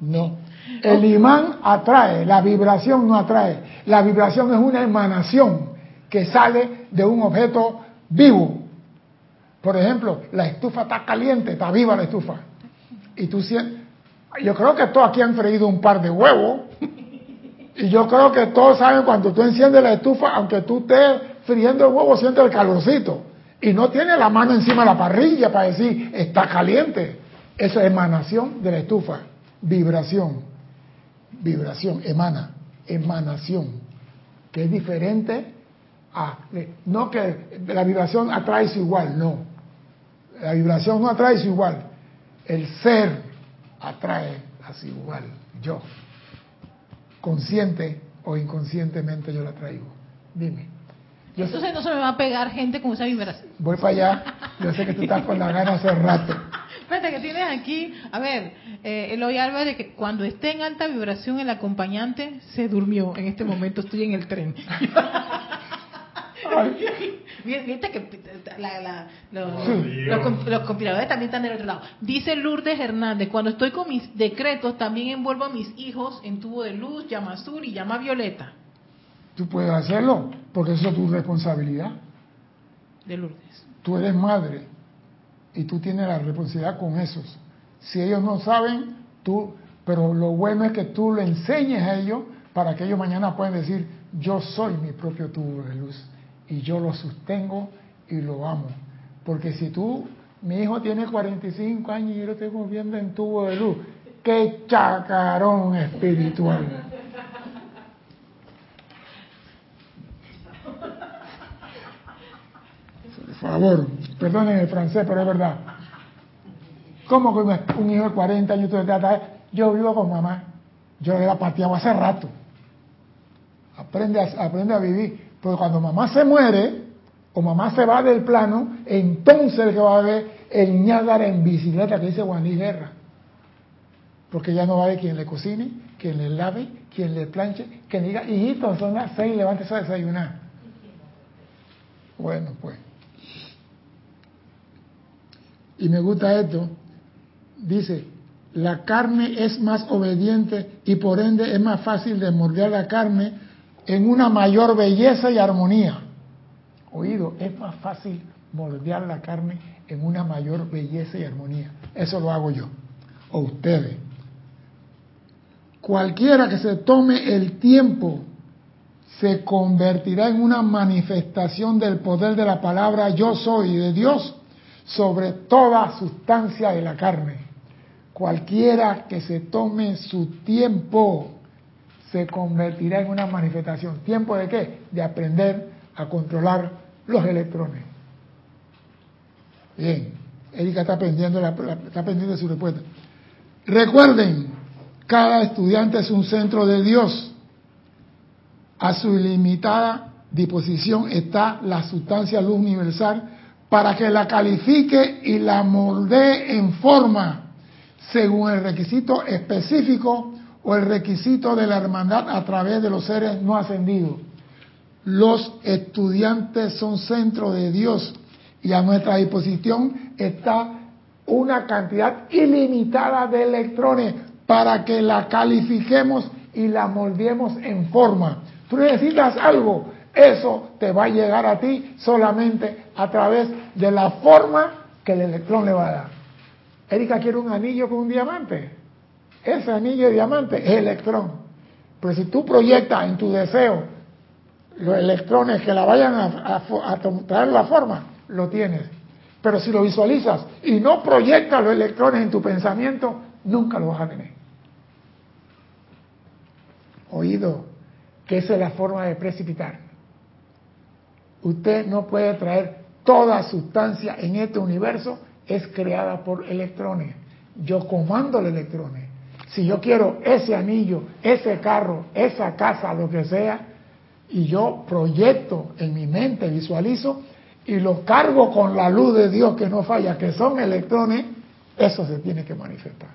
no. El imán atrae, la vibración no atrae. La vibración es una emanación que sale de un objeto vivo. Por ejemplo, la estufa está caliente, está viva la estufa. Y tú sientes, yo creo que todos aquí han freído un par de huevos. Y yo creo que todos saben cuando tú enciendes la estufa, aunque tú estés friendo el huevo, sientes el calorcito. Y no tiene la mano encima de la parrilla para decir, está caliente. Eso es emanación de la estufa. Vibración. Vibración, emana. Emanación. Que es diferente a... No que la vibración atrae igual, no. La vibración no atrae igual. El ser atrae así igual. Yo consciente o inconscientemente yo la traigo. Dime. Yo Entonces no se me va a pegar gente con esa vibración. Voy para allá. Yo sé que tú estás con la gana hace rato. Espérate, que tienes aquí. A ver, eh, Eloy Álvarez, que cuando esté en alta vibración el acompañante se durmió. En este momento estoy en el tren. Viste que los, compiladores también están del otro lado. Dice Lourdes Hernández, cuando estoy con mis decretos también envuelvo a mis hijos en tubo de luz, llama azul y llama violeta. Tú puedes hacerlo, porque eso es tu responsabilidad. De Lourdes. Tú eres madre y tú tienes la responsabilidad con esos. Si ellos no saben, tú, pero lo bueno es que tú lo enseñes a ellos para que ellos mañana puedan decir, yo soy mi propio tubo de luz y yo lo sostengo y lo amo. Porque si tú, mi hijo tiene 45 años y yo lo estoy viendo en tubo de luz, qué chacarón espiritual. Por favor, perdonen el francés, pero es verdad. ¿Cómo que un hijo de 40 años tú Yo vivo con mamá. Yo he pateado hace rato. Aprende a, aprende a vivir. Porque cuando mamá se muere o mamá se va del plano, entonces el que va a ver el ñágara en bicicleta que dice Juan Guerra. Porque ya no va a haber quien le cocine, quien le lave, quien le planche, quien diga, hijito, son las seis, levántese a desayunar. Bueno, pues. Y me gusta esto. Dice, la carne es más obediente y por ende es más fácil de morder la carne en una mayor belleza y armonía. Oído, es más fácil moldear la carne en una mayor belleza y armonía. Eso lo hago yo, o ustedes. Cualquiera que se tome el tiempo se convertirá en una manifestación del poder de la palabra yo soy de Dios sobre toda sustancia de la carne. Cualquiera que se tome su tiempo se convertirá en una manifestación. ¿Tiempo de qué? De aprender a controlar los electrones. Bien, Erika está aprendiendo, la, está aprendiendo su respuesta. Recuerden, cada estudiante es un centro de Dios. A su ilimitada disposición está la sustancia luz universal para que la califique y la moldee en forma según el requisito específico o el requisito de la hermandad a través de los seres no ascendidos. Los estudiantes son centro de Dios y a nuestra disposición está una cantidad ilimitada de electrones para que la califiquemos y la moldeemos en forma. Tú necesitas algo, eso te va a llegar a ti solamente a través de la forma que el electrón le va a dar. Erika quiere un anillo con un diamante. Ese anillo de diamante es electrón. Pero si tú proyectas en tu deseo los electrones que la vayan a, traer la forma, lo tienes. Pero si lo visualizas y no proyectas los electrones en tu pensamiento, nunca lo vas a tener. Oído, que esa es la forma de precipitar. Usted no puede traer toda sustancia en este universo, es creada por electrones. Yo comando los electrones. Si yo quiero ese anillo, ese carro, esa casa, lo que sea, y yo proyecto en mi mente, visualizo, y lo cargo con la luz de Dios que no falla, que son electrones, eso se tiene que manifestar.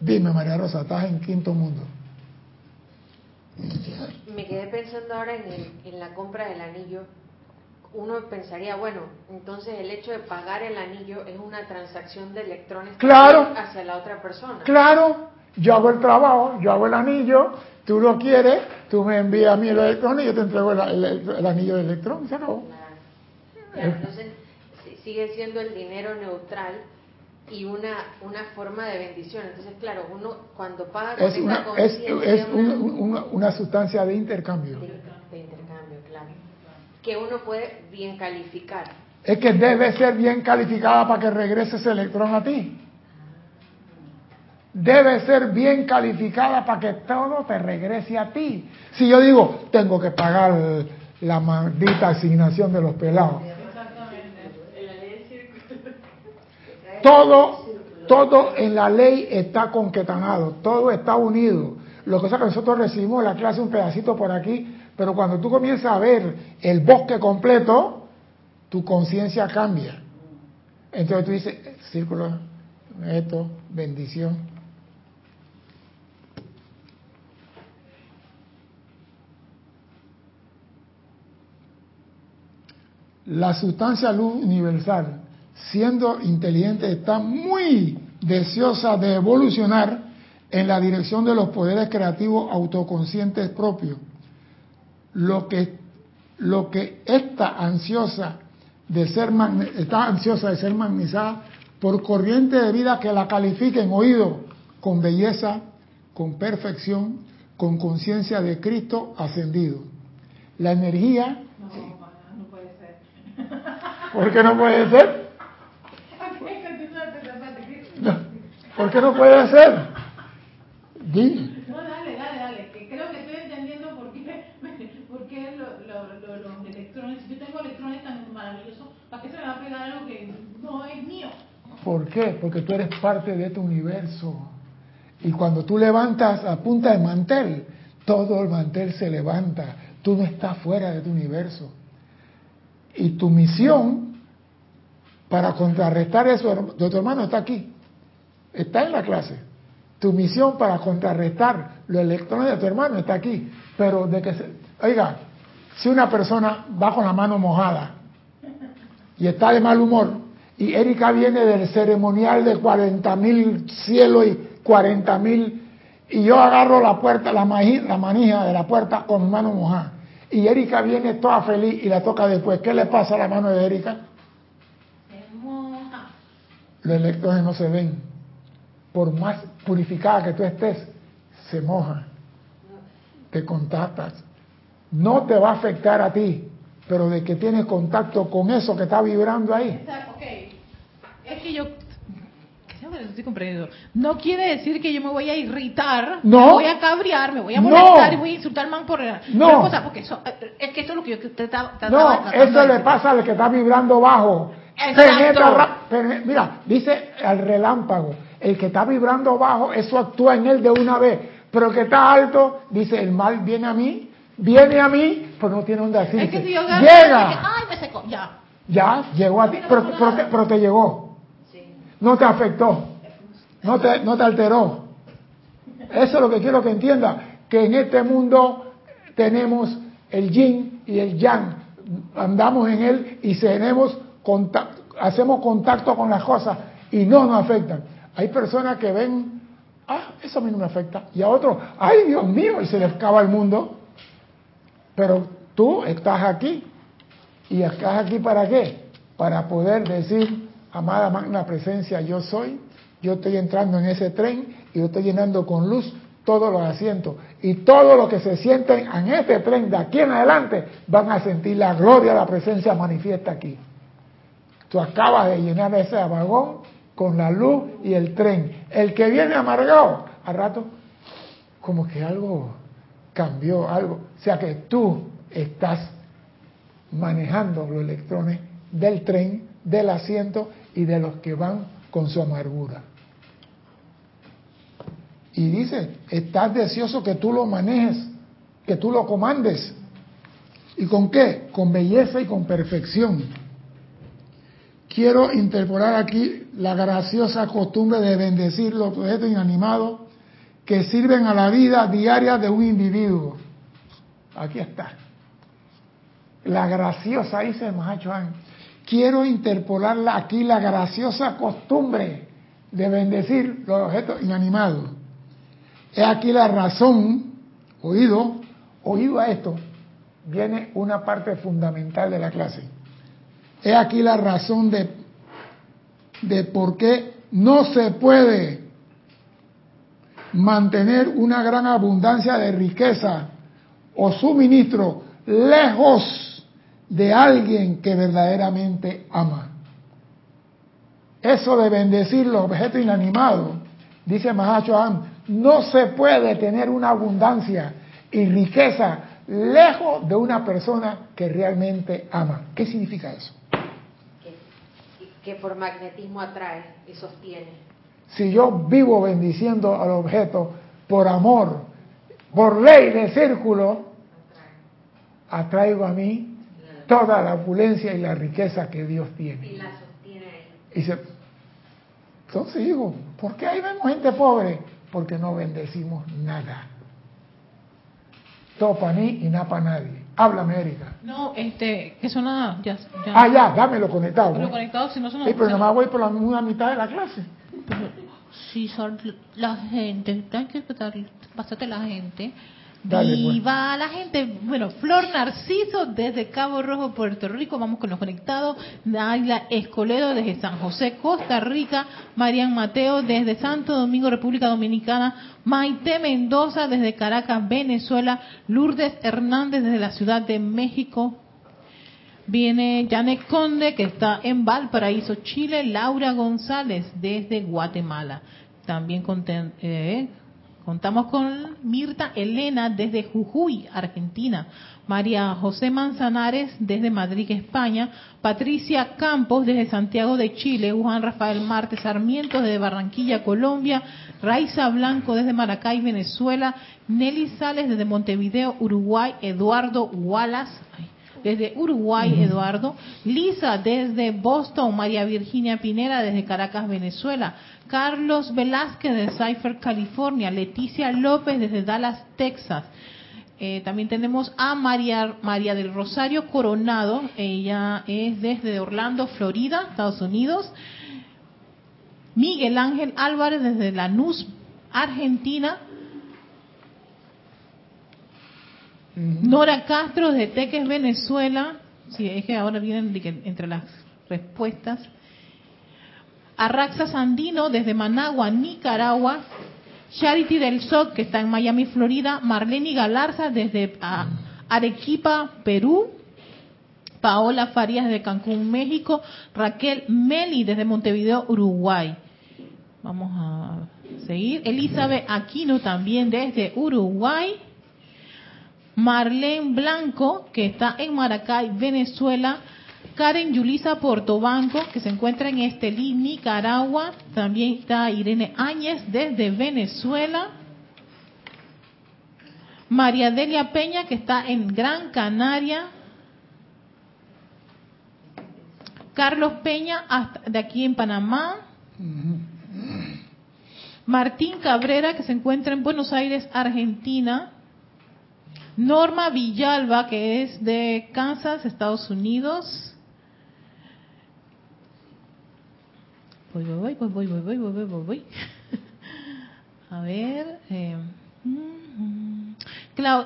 Dime, María Rosa, estás en quinto mundo. Me quedé pensando ahora en la compra del anillo uno pensaría, bueno, entonces el hecho de pagar el anillo es una transacción de electrones hacia la otra persona. Claro, yo hago el trabajo, yo hago el anillo, tú lo quieres, tú me envías a mí el electrón y yo te entrego el, anillo de electrón, se acabó. Claro, entonces si- sigue siendo el dinero neutral y una una forma de bendición. Entonces, claro, uno cuando paga con Es esa una, es, una- un- una, una sustancia de intercambio. de, de intercambio, claro, que uno puede bien calificar. Es que debe ser bien calificada para que regrese ese electrón a ti. Debe ser bien calificada para que todo te regrese a ti. Si yo digo, tengo que pagar la maldita asignación de los pelados. Todo, todo en la ley está conquetanado, todo está unido. Lo que pasa que nosotros recibimos la clase un pedacito por aquí, pero cuando tú comienzas a ver el bosque completo, tu conciencia cambia. Entonces tú dices, círculo, esto, bendición. La sustancia luz universal, siendo inteligente, está muy deseosa de evolucionar en la dirección de los poderes creativos autoconscientes propios. Lo que, lo que está ansiosa de ser está ansiosa de ser magnetizada por corriente de vida que la califiquen oído con belleza, con perfección, con conciencia de Cristo ascendido. La energía, No, no puede ser. ¿por qué no puede ser? No, ¿Por qué no puede ser? Di. No, dale, dale, dale. Que creo que estoy entendiendo por qué, por qué lo- lo- lo- los electrones. Si yo tengo electrones tan maravillosos, ¿para qué se me va a pegar algo que no es mío? ¿Por qué? Porque tú eres parte de este universo. Y cuando tú levantas a punta de mantel, todo el mantel se levanta. Tú no estás fuera de tu universo. Y tu misión para contrarrestar eso, de tu hermano está aquí. Está en la clase. Tu misión para contrarrestar los electrones de tu hermano está aquí. Pero de que se, oiga, si una persona va con la mano mojada y está de mal humor, y Erika viene del ceremonial de 40 mil cielos y 40 mil, y yo agarro la puerta, la, manija de la puerta con mi mano mojada, y Erika viene toda feliz y la toca después, ¿qué le pasa a la mano de Erika? Se moja. Los electrones no se ven. Por más purificada que tú estés, se moja. Te contactas. No te va a afectar a ti, pero de que tienes contacto con eso que está vibrando ahí. Es que yo. Estoy comprendiendo. No quiere decir que yo me voy a irritar, No. me voy a cabrear, me voy a No. molestar y voy a insultar man por No. por cosa, porque eso, es que eso es lo que yo te estaba No, eso le pasa al que está vibrando bajo. Penetra ra- pene- mira, dice al relámpago, el que está vibrando bajo, eso actúa en él de una vez. Pero el que está alto, dice, el mal viene a mí, viene a mí, pero no tiene dónde Es que decirse. si yo Llega, ay, me secó, ya. ya, llegó a ti, pero, te, nada. pero te llegó, Sí. no te afectó, no te, no te alteró. Eso es lo que quiero que entienda, que en este mundo tenemos el yin y el yang, andamos en él y tenemos contacto, hacemos contacto con las cosas y no nos afectan. Hay personas que ven, ah, eso a mí no me afecta, y a otros, ay Dios mío, y se les acaba el mundo. Pero tú estás aquí, y estás aquí para qué? Para poder decir, amada magna presencia, yo soy, yo estoy entrando en ese tren y yo estoy llenando con luz todos los asientos. Y todos los que se sienten en este tren de aquí en adelante van a sentir la gloria de la presencia manifiesta aquí. Tú acabas de llenar ese vagón con la luz y el tren. El que viene amargado, al rato, como que algo cambió, algo. O sea que tú estás manejando los electrones del tren, del asiento y de los que van con su amargura. Y dice, estás deseoso que tú lo manejes, que tú lo comandes. ¿Y con qué? Con belleza y con perfección. Quiero interpolar aquí la graciosa costumbre de bendecir los objetos inanimados que sirven a la vida diaria de un individuo. Aquí está. La graciosa, dice el Mahachohan. Quiero interpolarla aquí la graciosa costumbre de bendecir los objetos inanimados. Es aquí la razón, oído, oído a esto, viene una parte fundamental de la clase. He aquí la razón de, de por qué no se puede mantener una gran abundancia de riqueza o suministro lejos de alguien que verdaderamente ama. Eso de bendecir los objetos inanimados, dice Mahacho no se puede tener una abundancia y riqueza lejos de una persona que realmente ama. ¿Qué significa eso? Que, por magnetismo atrae y sostiene. Si yo vivo bendiciendo al objeto por amor, por ley de círculo, atraigo a mí toda la opulencia y la riqueza que Dios tiene. Y la sostiene. Y se, entonces digo, ¿por qué hay vemos gente pobre? Porque no bendecimos nada. Todo para mí y nada para nadie. Háblame, Erika. No, este, que suena ya, ya. Ah, ya, dámelo conectado. Lo conectado, si no suena. Sí, pero nomás voy por la una mitad de la clase. si son la gente, hay que pasarte la gente. Dale, pues. Viva la gente. Bueno, Flor Narciso desde Cabo Rojo, Puerto Rico. Vamos con los conectados. Naila Escoledo desde San José, Costa Rica. Marian Mateo desde Santo Domingo, República Dominicana. Maite Mendoza desde Caracas, Venezuela. Lourdes Hernández desde la Ciudad de México. Viene Janet Conde, que está en Valparaíso, Chile. Laura González desde Guatemala. También content, eh, Contamos con Mirta Elena desde Jujuy, Argentina. María José Manzanares desde Madrid, España. Patricia Campos desde Santiago de Chile. Juan Rafael Martes Sarmiento desde Barranquilla, Colombia. Raiza Blanco desde Maracay, Venezuela. Nelly Sales desde Montevideo, Uruguay. Eduardo Wallace desde Uruguay, Eduardo. Lisa desde Boston, María Virginia Pinera desde Caracas, Venezuela. Carlos Velázquez de Cypher, California. Leticia López desde Dallas, Texas. Eh, también tenemos a María, María del Rosario Coronado. Ella es desde Orlando, Florida, Estados Unidos. Miguel Ángel Álvarez desde Lanús, Argentina. Nora Castro de Teques, Venezuela. Sí, es que ahora vienen entre las respuestas. Arraxa Sandino desde Managua, Nicaragua. Charity del SOC, que está en Miami, Florida. Marlene Galarza desde ah, Arequipa, Perú. Paola Farías desde Cancún, México. Raquel Meli desde Montevideo, Uruguay. Vamos a seguir. Elizabeth Aquino también desde Uruguay. Marlene Blanco, que está en Maracay, Venezuela. Karen Yulisa Portobanco, que se encuentra en Estelí, Nicaragua. También está Irene Áñez desde Venezuela. María Delia Peña, que está en Gran Canaria. Carlos Peña, de aquí en Panamá. Martín Cabrera, que se encuentra en Buenos Aires, Argentina. Norma Villalba, que es de Kansas, Estados Unidos. Voy, voy, voy, voy, voy, voy, voy, voy, voy. A ver. Eh,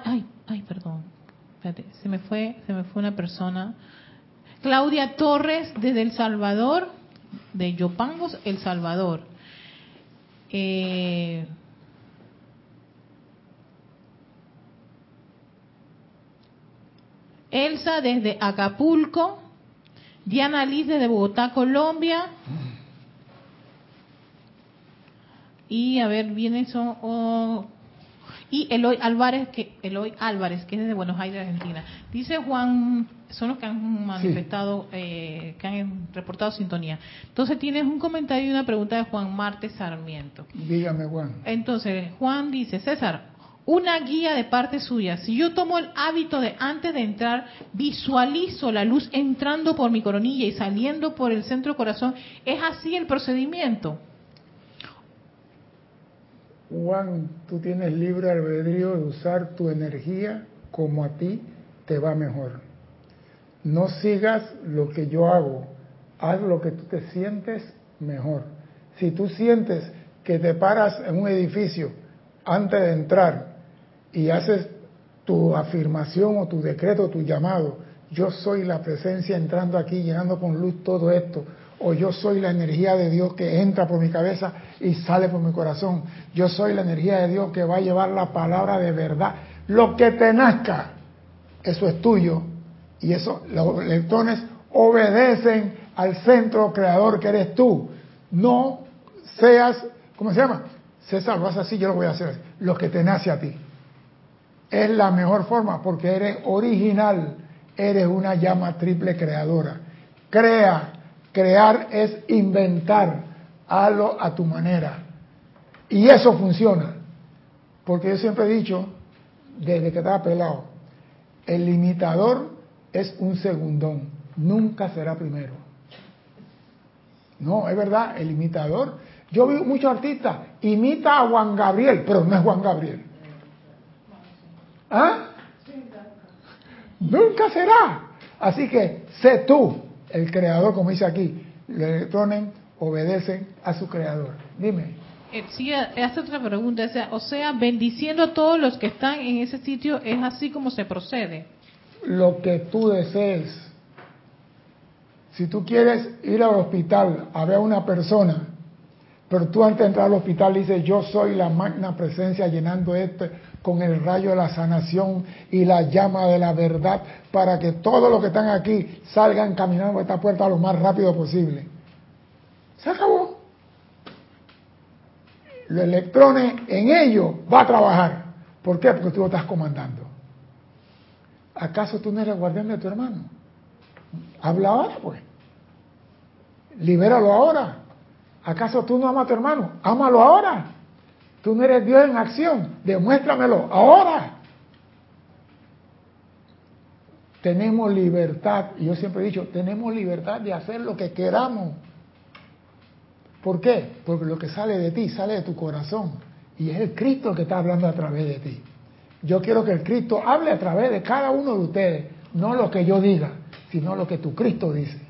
ay, ay, perdón. Espérate, se me fue, se me fue una persona. Claudia Torres desde El Salvador, de Yopangos, El Salvador. Eh, Elsa desde Acapulco, Diana Liz desde Bogotá, Colombia. Y a ver, viene son oh, y Eloy Álvarez que Eloy Álvarez que es desde Buenos Aires, Argentina. Dice Juan, son los que han manifestado, eh, que han reportado sintonía. Entonces tienes un comentario y una pregunta de Juan Marte Sarmiento. Dígame Juan. Entonces Juan dice César, una guía de parte suya. Si yo tomo el hábito de antes de entrar, visualizo la luz entrando por mi coronilla y saliendo por el centro corazón, ¿es así el procedimiento? Juan, tú tienes libre albedrío de usar tu energía como a ti te va mejor. No sigas lo que yo hago, haz lo que tú te sientes mejor. Si tú sientes que te paras en un edificio antes de entrar y haces tu afirmación o tu decreto, tu llamado, yo soy la presencia entrando aquí, llenando con luz todo esto, o yo soy la energía de Dios que entra por mi cabeza y sale por mi corazón, yo soy la energía de Dios que va a llevar la palabra de verdad, lo que te nazca, eso es tuyo, y eso, los electrones obedecen al centro creador que eres tú, no seas, ¿cómo se llama? César, lo haces así, yo lo voy a hacer, lo que te nace a ti. Es la mejor forma porque eres original, eres una llama triple creadora. Crea, crear es inventar, hazlo a tu manera. Y eso funciona. Porque yo siempre he dicho, desde que estaba pelado, el limitador es un segundón, nunca será primero. No, es verdad, el imitador. Yo vi muchos artistas, imita a Juan Gabriel, pero no es Juan Gabriel. ¿Ah? Nunca será. Así que sé tú, el creador, como dice aquí. Los electrones obedecen a su creador. Dime. Eh, sí, hace otra pregunta. O sea, bendiciendo a todos los que están en ese sitio, ¿es así como se procede? Lo que tú desees. Si tú quieres ir al hospital a ver a una persona, pero tú antes de entrar al hospital dices, yo soy la magna presencia llenando este con el rayo de la sanación y la llama de la verdad para que todos los que están aquí salgan caminando por esta puerta lo más rápido posible. Se acabó. Los electrones en ellos va a trabajar. ¿Por qué? Porque tú lo estás comandando. ¿Acaso tú no eres guardián de tu hermano? Habla pues. Libéralo ahora. ¿Acaso tú no amas a tu hermano? Ámalo ahora. Tú no eres Dios en acción, demuéstramelo ahora. Tenemos libertad, y yo siempre he dicho, tenemos libertad de hacer lo que queramos. ¿Por qué? Porque lo que sale de ti sale de tu corazón. Y es el Cristo que está hablando a través de ti. Yo quiero que el Cristo hable a través de cada uno de ustedes, no lo que yo diga, sino lo que tu Cristo dice.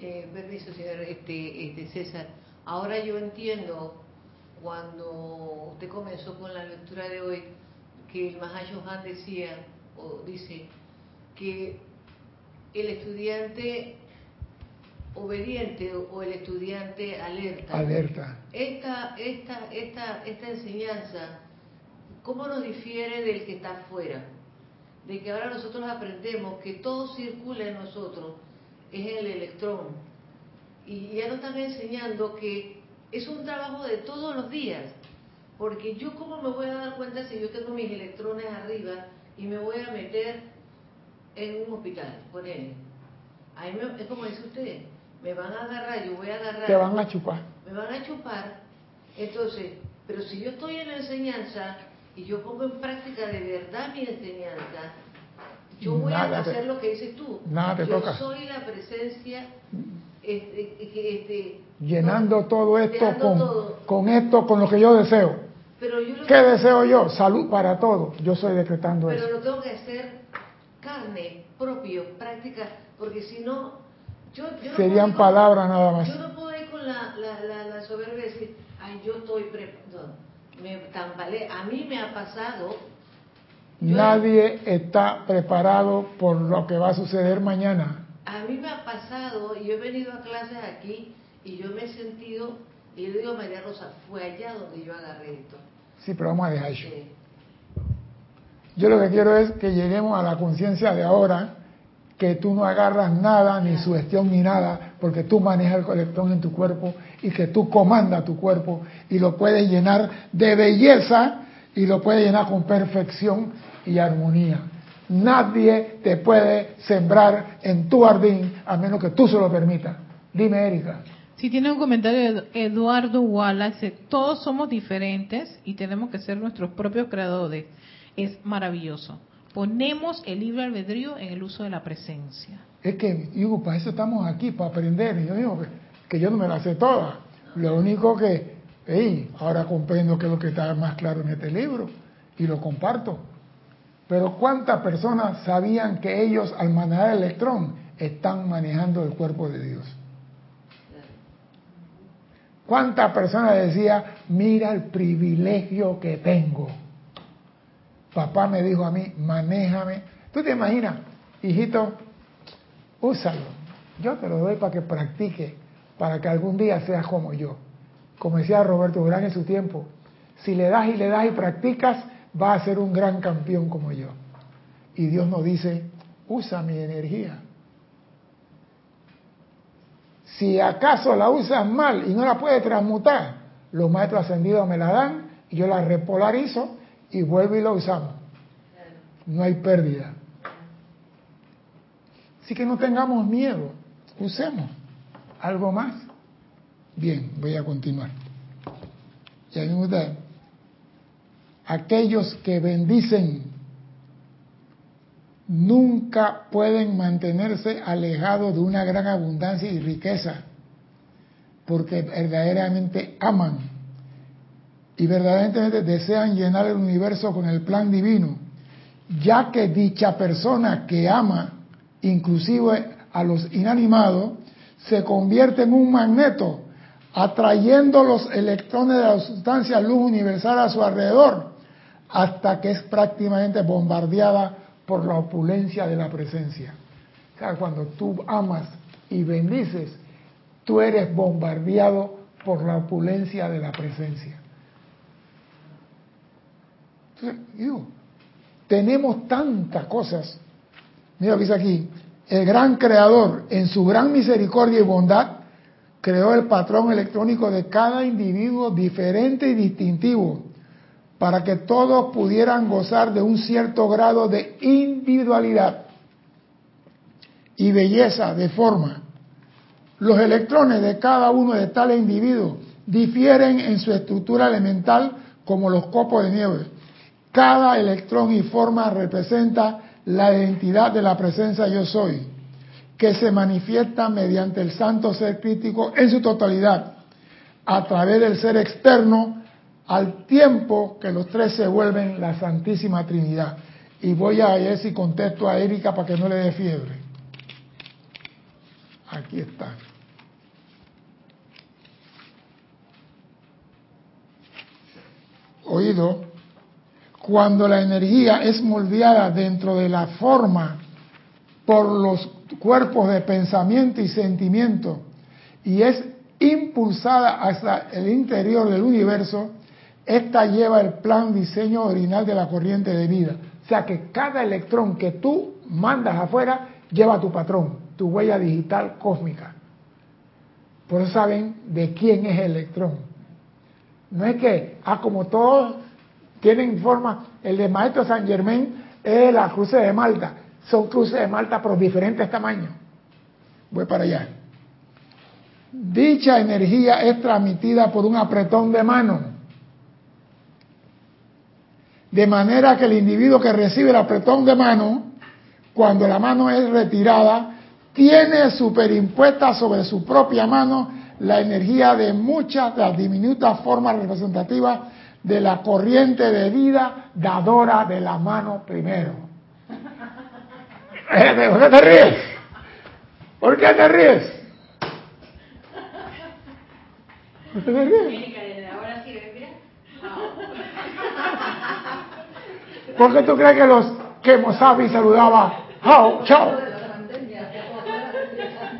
Eh, permiso, señor este, este, César. Ahora yo entiendo cuando usted comenzó con la lectura de hoy, que el Mahashohan decía, o dice, que el estudiante obediente o el estudiante alerta. Alerta. Esta, esta, esta, esta enseñanza, ¿cómo nos difiere del que está afuera? De que ahora nosotros aprendemos que todo circula en nosotros, es el electrón. Y ya nos están enseñando que es un trabajo de todos los días, porque yo cómo me voy a dar cuenta si yo tengo mis electrones arriba y me voy a meter en un hospital, con él. Ahí es como dice usted, me van a agarrar, yo voy a agarrar. Te van a chupar. Me van a chupar. Entonces, pero si yo estoy en la enseñanza y yo pongo en práctica de verdad mi enseñanza, yo voy a hacer lo que dices tú. Nada te yo soy la presencia este, este, llenando todo esto con, esto, con lo que yo deseo. ¿Qué deseo yo? Salud para todos. Yo estoy decretando eso. Pero lo tengo que hacer carne, propio, práctica, porque si no, yo, serían palabras nada más. Yo no puedo ir con la, la, la, soberbia y decir, ay, yo estoy preparado. Me tambaleé. A mí me ha pasado. Nadie está preparado por lo que va a suceder mañana. A mí me ha pasado, y yo he venido a clases aquí y yo me he sentido, y le digo a María Rosa, fue allá donde yo agarré esto. Sí, pero vamos a dejar eso. Yo lo que quiero es que lleguemos a la conciencia de ahora, que tú no agarras nada, ni sugestión, ni nada, porque tú manejas el colectón en tu cuerpo y que tú comandas tu cuerpo y lo puedes llenar de belleza y lo puedes llenar con perfección y armonía. Nadie te puede sembrar en tu jardín a menos que tú se lo permitas. Dime, Erika. Si tiene un comentario de Eduardo Wallace, todos somos diferentes y tenemos que ser nuestros propios creadores. Es maravilloso. Ponemos el libre albedrío en el uso de la presencia. Es que, digo, para eso estamos aquí, para aprender. Y yo digo que, yo no me la sé toda. Lo único que, hey, ahora comprendo que es lo que está más claro en este libro y lo comparto. Pero ¿cuántas personas sabían que ellos al manejar el electrón están manejando el cuerpo de Dios? ¿Cuántas personas decían, mira el privilegio que tengo? Papá me dijo a mí, manéjame. ¿Tú te imaginas hijito, úsalo. Yo te lo doy para que practique, para que algún día seas como yo. Como decía Roberto Durán en su tiempo, si le das y le das y practicas, vas a ser un gran campeón como yo. Y Dios nos dice, usa mi energía. Si acaso la usas mal y no la puedes transmutar, los maestros ascendidos me la dan y yo la repolarizo y vuelvo y la usamos. No hay pérdida. Así que no tengamos miedo, usemos. ¿Algo más? Bien, voy a continuar. Ya me Aquellos que bendicen nunca pueden mantenerse alejados de una gran abundancia y riqueza, porque verdaderamente aman y verdaderamente desean llenar el universo con el plan divino, ya que dicha persona que ama, inclusive a los inanimados, se convierte en un magneto, atrayendo los electrones de la sustancia luz universal a su alrededor, hasta que es prácticamente bombardeada por la opulencia de la presencia. O sea, cuando tú amas y bendices, tú eres bombardeado por la opulencia de la presencia. tenemos tantas cosas. Mira lo que dice aquí. El gran creador, en su gran misericordia y bondad, creó el patrón electrónico de cada individuo diferente y distintivo para que todos pudieran gozar de un cierto grado de individualidad y belleza de forma. Los electrones de cada uno de tales individuos difieren en su estructura elemental como los copos de nieve. Cada electrón y forma representa la identidad de la presencia yo soy, que se manifiesta mediante el santo ser crítico en su totalidad, a través del ser externo al tiempo que los tres se vuelven la Santísima Trinidad. Y voy a ver si contesto a Erika para que no le dé fiebre. Aquí está. Oído, cuando la energía es moldeada dentro de la forma por los cuerpos de pensamiento y sentimiento y es impulsada hacia el interior del universo, esta lleva el plan diseño original de la corriente de vida. O sea que cada electrón que tú mandas afuera lleva tu patrón, tu huella digital cósmica. Por eso saben de quién es el electrón. No es que, ah, como todos tienen forma, el de Maestro San Germain es la cruz de Malta. Son cruces de Malta por diferentes tamaños. Voy para allá. Dicha energía es transmitida por un apretón de mano de manera que el individuo que recibe el apretón de mano, cuando la mano es retirada, tiene superimpuesta sobre su propia mano la energía de muchas de las diminutas formas representativas de la corriente de vida dadora de la mano primero. ¿Por qué te ríes? ¿Por qué te ríes? ¿Por qué te ríes? ¿Por qué tú crees que los que Mosabi saludaba? ¡Chao! ¡Chao!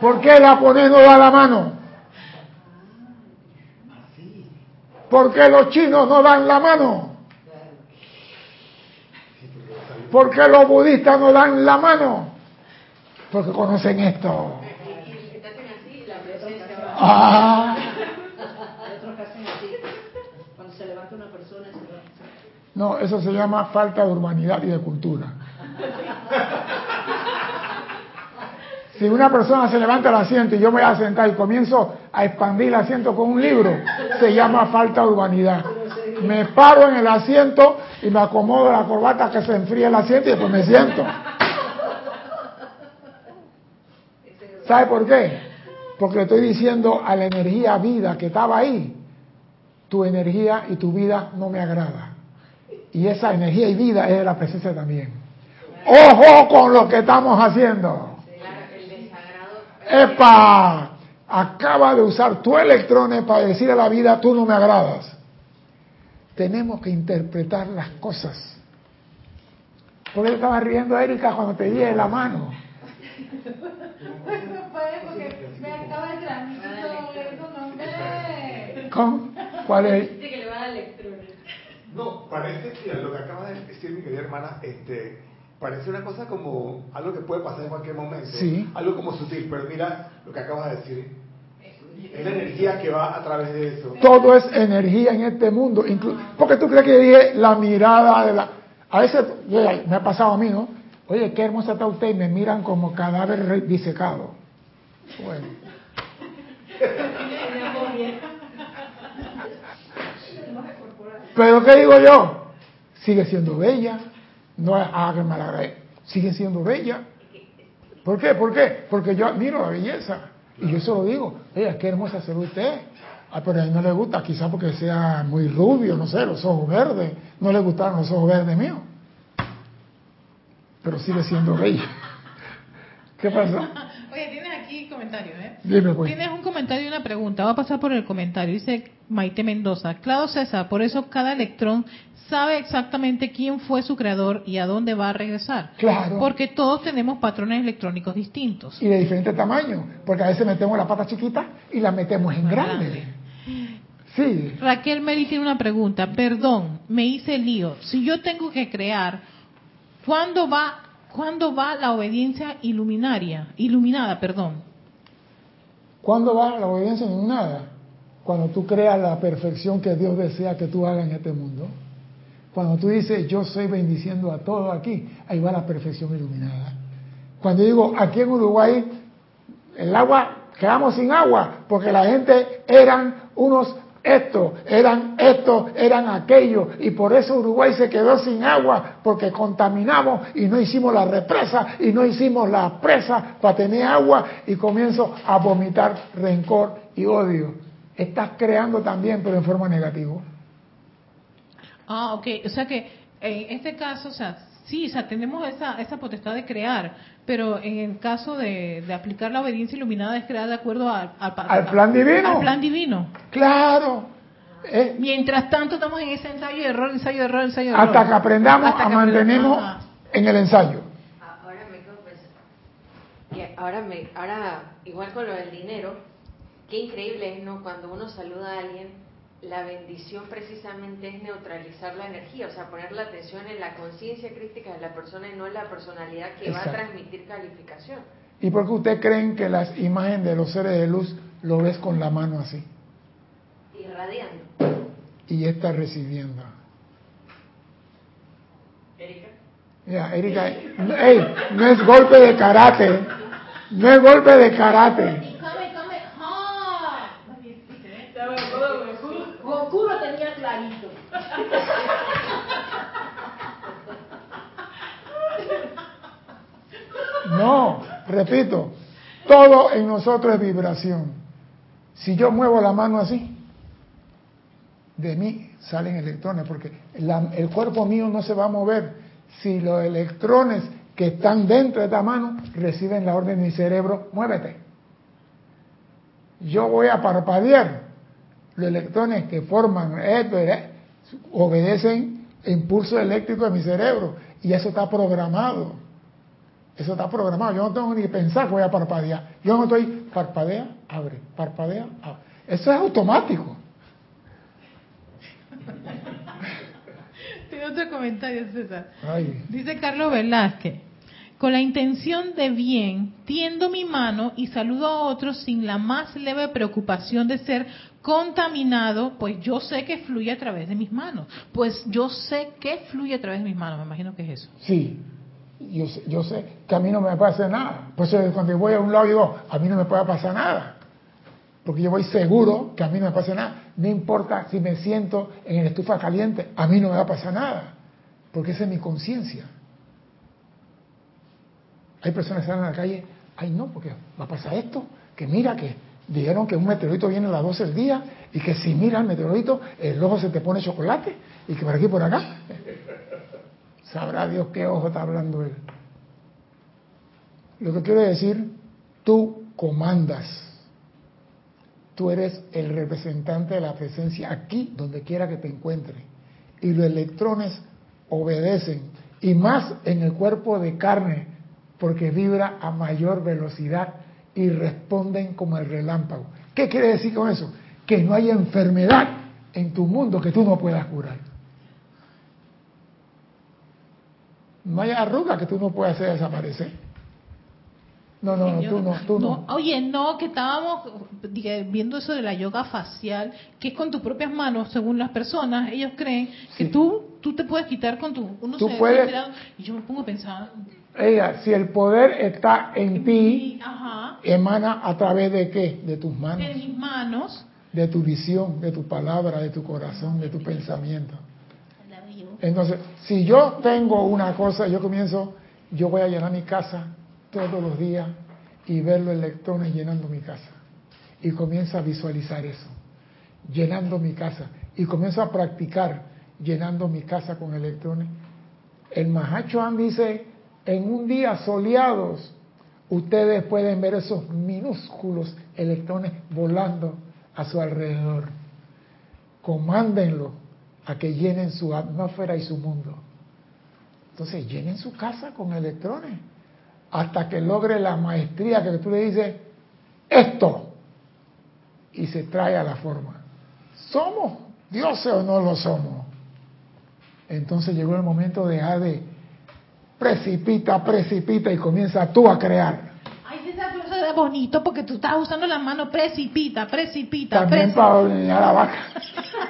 ¿Por qué el japonés no da la mano? ¿Por qué los chinos no dan la mano? ¿Por qué los budistas no dan la mano? Porque conocen esto. Ah. No, eso se llama falta de urbanidad y de cultura. Si una persona se levanta el asiento y yo me voy a sentar y comienzo a expandir el asiento con un libro, se llama falta de urbanidad. Me paro en el asiento y me acomodo la corbata que se enfríe el asiento y después me siento. ¿Sabe por qué? Porque le estoy diciendo a la energía vida que estaba ahí, tu energía y tu vida no me agrada. Y esa energía y vida es de la presencia también. Ojo con lo que estamos haciendo. ¡Epa! Acaba de usar tu electrones para decir a la vida, tú no me agradas. Tenemos que interpretar las cosas. ¿Por qué estaba riendo Erika cuando te di la mano? eso. ¿Cómo? ¿Cuál es? Dice que le va a dar electrones. No, parece, mira, lo que acaba de decir mi querida hermana, este, parece una cosa como algo que puede pasar en cualquier momento. Sí. Algo como sutil, pero mira lo que acabas de decir. Es la energía que va a través de eso. Todo es energía en este mundo. porque tú crees que dije la mirada de la... A veces yo- me ha pasado a mí, ¿no? Oye, qué hermosa está usted y me miran como cadáver disecado. Bueno. Pero ¿qué digo yo? Sigue siendo bella. No hagan mal agradecido. Sigue siendo bella. ¿Por qué? ¿Por qué? Porque yo admiro la belleza. Y yo se lo digo, oye, qué hermosa se ve usted. Ah, pero a él no le gusta, quizás porque sea muy rubio, no sé, los ojos verdes. No le gustaron los ojos verdes míos. Pero sigue siendo bella. ¿Qué pasó? Oye, tienes aquí comentarios, ¿eh? Dime, pues. Tienes un comentario y una pregunta. Va a pasar por el comentario. Dice Maite Mendoza. Claro, César, por eso cada electrón sabe exactamente quién fue su creador y a dónde va a regresar. Claro. Porque todos tenemos patrones electrónicos distintos. Y de diferente tamaño. Porque a veces metemos la pata chiquita y la metemos en grande. Sí. Raquel Meri tiene una pregunta. Perdón, me hice lío. Si yo tengo que crear, ¿cuándo va, ¿cuándo va la obediencia iluminaria? Iluminada, perdón. ¿Cuándo va la obediencia en nada? Cuando tú creas la perfección que Dios desea que tú hagas en este mundo. Cuando tú dices, yo soy bendiciendo a todos aquí, ahí va la perfección iluminada. Cuando digo, aquí en Uruguay, el agua, quedamos sin agua, porque la gente eran unos estos, eran estos, eran aquellos, y por eso Uruguay se quedó sin agua, porque contaminamos y no hicimos la represa y no hicimos la presa para tener agua, y comienzo a vomitar rencor y odio. Estás creando también, pero en forma negativa. Ah, ok. O sea que en este caso, o sea, sí, o sea, tenemos esa, esa potestad de crear, pero en el caso de, de aplicar la obediencia iluminada es crear de acuerdo al, Al plan divino. Al plan divino. Claro. Eh, Mientras tanto estamos en ese ensayo de error, ensayo de error, ensayo de error. hasta que aprendamos Hasta a que mantenernos en el ensayo. Ah, Ahora me. Y ahora, me, ahora, igual con lo del dinero, qué increíble es, ¿no? Cuando uno saluda a alguien, la bendición precisamente es neutralizar la energía, o sea, poner la atención en la conciencia crítica de la persona y no en la personalidad que va a transmitir calificación. ¿Y por qué ustedes creen que las imágenes de los seres de luz lo ves con la mano así? Irradiando. Y está recibiendo. Erika. Mira, Erika, ey, no es golpe de karate. No es golpe de karate. Goku lo tenía clarito. No, repito, todo en nosotros es vibración. Si yo muevo la mano así, de mí salen electrones, porque la- el cuerpo mío no se va a mover si los electrones que están dentro de esta mano reciben la orden de mi cerebro, muévete. Yo voy a parpadear. Los electrones que forman esto eh, obedecen impulso eléctrico de mi cerebro y eso está programado. Eso está programado. Yo no tengo ni que pensar que voy a parpadear. Yo no estoy parpadea, abre, parpadea, abre. Eso es automático. Tiene otro comentario, César. Ay, Dice Carlos Velázquez, con la intención de bien, tiendo mi mano y saludo a otros sin la más leve preocupación de ser contaminado, pues yo sé que fluye a través de mis manos. Pues yo sé que fluye a través de mis manos, me imagino que es eso. sí, yo yo sé que a mí no me pasa nada. Por eso cuando voy a un lado digo, a mí no me puede pasar nada. Porque yo voy seguro que a mí no me pasa nada. No importa si me siento en el estufa caliente, a mí no me va a pasar nada. Porque esa es mi conciencia. Hay personas que salen a la calle, ay no, porque va a pasar esto, que mira que dijeron que un meteorito viene a las 12 del día y que si mira el meteorito, el ojo se te pone chocolate y que por aquí por acá. Sabrá Dios qué ojo está hablando él. Lo que quiere decir, tú comandas. Tú eres el representante de la presencia aquí, donde quiera que te encuentres. Y los electrones obedecen. y más en el cuerpo de carne, porque vibra a mayor velocidad y responden como el relámpago. ¿Qué quiere decir con eso? Que no hay enfermedad en tu mundo que tú no puedas curar. No hay arruga que tú no puedas hacer desaparecer. No, no, no, tú no, tú no. Oye, no, que estábamos viendo eso de la yoga facial, que es con tus propias manos, según las personas, ellos creen que tú tú te puedes quitar con tu uno tú puedes, y yo me pongo a pensar. Ella si el poder está en, ti emana a través de qué de tus manos. De mis manos. De tu visión de tu palabra de tu corazón de tu pensamiento entonces si yo tengo una cosa yo comienzo yo voy a llenar mi casa todos los días y ver los electrones llenando mi casa. Y comienzo a visualizar eso, llenando mi casa. Y comienzo a practicar llenando mi casa con electrones. El Mahachohan dice, en un día soleados, ustedes pueden ver esos minúsculos electrones volando a su alrededor. Comándenlo a que llenen su atmósfera y su mundo. Entonces, llenen su casa con electrones hasta que logre la maestría que tú le dices, esto, y se trae a la forma. ¿Somos dioses o no lo somos? Entonces llegó el momento de dejar de precipita, precipita y comienza tú a crear. Ay, César, pero eso es bonito porque tú estás usando las manos precipita, precipita, También para ordenar la vaca.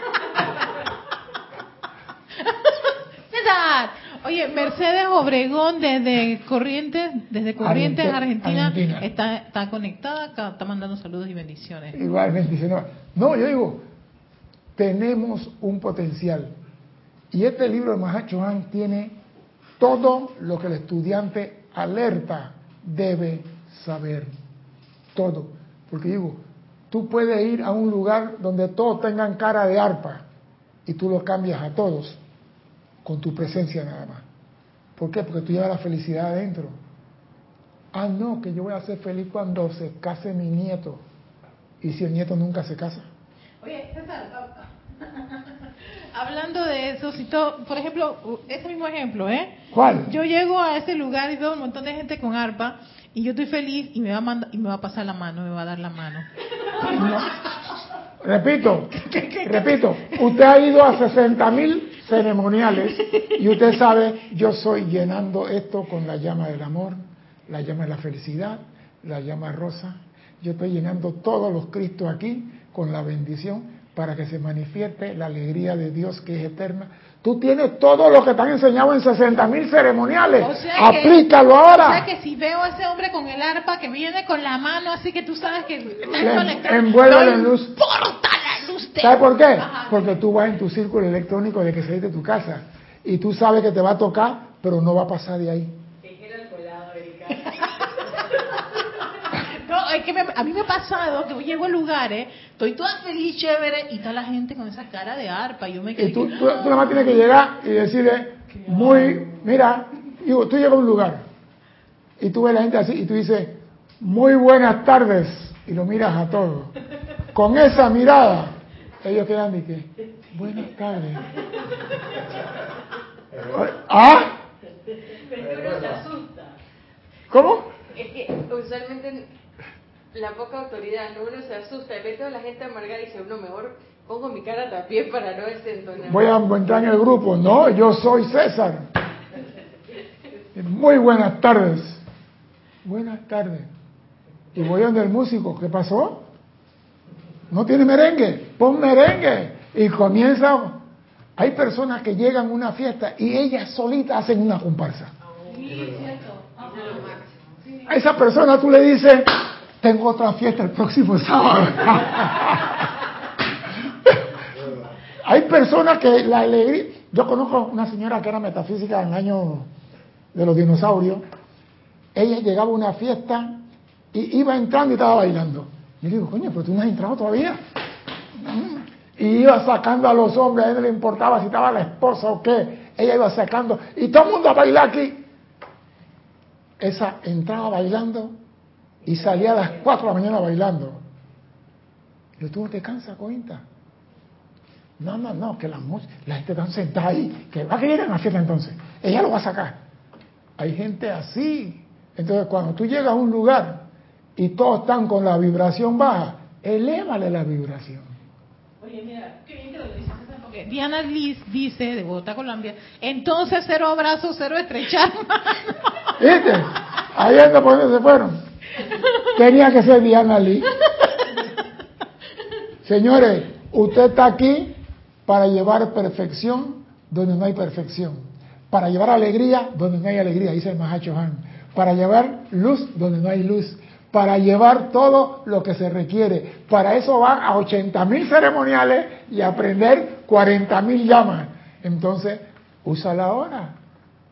César, Oye, Mercedes Obregón desde Corrientes, desde Corrientes, Argentina, Está, está conectada, está mandando saludos y bendiciones. Igual bendiciones. No, yo digo, tenemos un potencial. Y este libro de Mahacho Han tiene todo lo que el estudiante alerta debe saber. Todo. Porque digo, tú puedes ir a un lugar donde todos tengan cara de arpa y tú lo cambias a todos con tu presencia nada más. ¿Por qué? Porque tú llevas la felicidad adentro. Ah, no, que yo voy a ser feliz cuando se case mi nieto. ¿Y si el nieto nunca se casa? Oye, César, hablando de eso, si todo, por ejemplo, ese mismo ejemplo, ¿eh? ¿Cuál? Yo llego a ese lugar y veo un montón de gente con arpa y yo estoy feliz y me va a, mandar, y me va a pasar la mano, me va a dar la mano. Repito, repito, usted ha ido a 60 mil ceremoniales y usted sabe, yo soy llenando esto con la llama del amor, la llama de la felicidad, la llama rosa. Yo estoy llenando todos los Cristos aquí con la bendición para que se manifieste la alegría de Dios que es eterna. Tú tienes todo lo que te han enseñado en 60 mil ceremoniales. Aplícalo ahora. O sea que si veo a ese hombre con el arpa que viene con la mano, así que tú sabes que está en luz. ¿Sabes por qué? Porque tú vas en tu círculo electrónico de que saliste de tu casa y tú sabes que te va a tocar, pero no va a pasar de ahí. No, es que a mí me ha pasado que llego a lugares, estoy toda feliz, chévere, y está la gente con esa cara de arpa. Y yo me y tú, tú, nada más tienes que llegar y decirle, muy, mira, tú llegas a un lugar y tú ves a la gente así y tú dices, muy buenas tardes, y lo miras a todos. Con esa mirada, ellos quedan de que, buenas tardes. ¿Ah? Pero se asusta. ¿Cómo? Es que usualmente la poca autoridad, ¿no? uno se asusta y ve toda la gente amargada y dice, uno mejor pongo mi cara también para no desentonar. Voy a entrar en el grupo. No, yo soy César. Muy buenas tardes. Buenas tardes. Y voy a donde el músico. ¿Qué pasó? No tiene merengue, pon merengue. Y comienza. Hay personas que llegan a una fiesta y ellas solitas hacen una comparsa. A esa persona tú le dices, tengo otra fiesta el próximo sábado. Hay personas que la alegría... Yo conozco una señora que era metafísica en el año de los dinosaurios. Ella llegaba a una fiesta y iba entrando y estaba bailando. Y le digo, coño, pero tú no has entrado todavía. Y iba sacando a los hombres, a él no le importaba si estaba la esposa o qué. Ella iba sacando, y todo el mundo a bailar aquí. Esa entraba bailando y salía a las 4 de la mañana bailando. Y tú no te cansas, cuenta. No, no, no, que la, la gente está sentada ahí, que va a querer en la fiesta entonces. Ella lo va a sacar. Hay gente así. Entonces, cuando tú llegas a un lugar y todos están con la vibración baja, elévale la vibración. Diana Liz dice, de Bogotá, Colombia, entonces cero abrazos, cero estrechar. ¿Viste? Ahí anda por donde se fueron. Tenía que ser Diana Lee. Señores, usted está aquí para llevar perfección donde no hay perfección. Para llevar alegría donde no hay alegría, dice el Mahacho Han. Para llevar luz donde no hay luz. Para llevar todo lo que se requiere. Para eso van a 80 mil ceremoniales y aprender 40 mil llamas. Entonces, úsala ahora.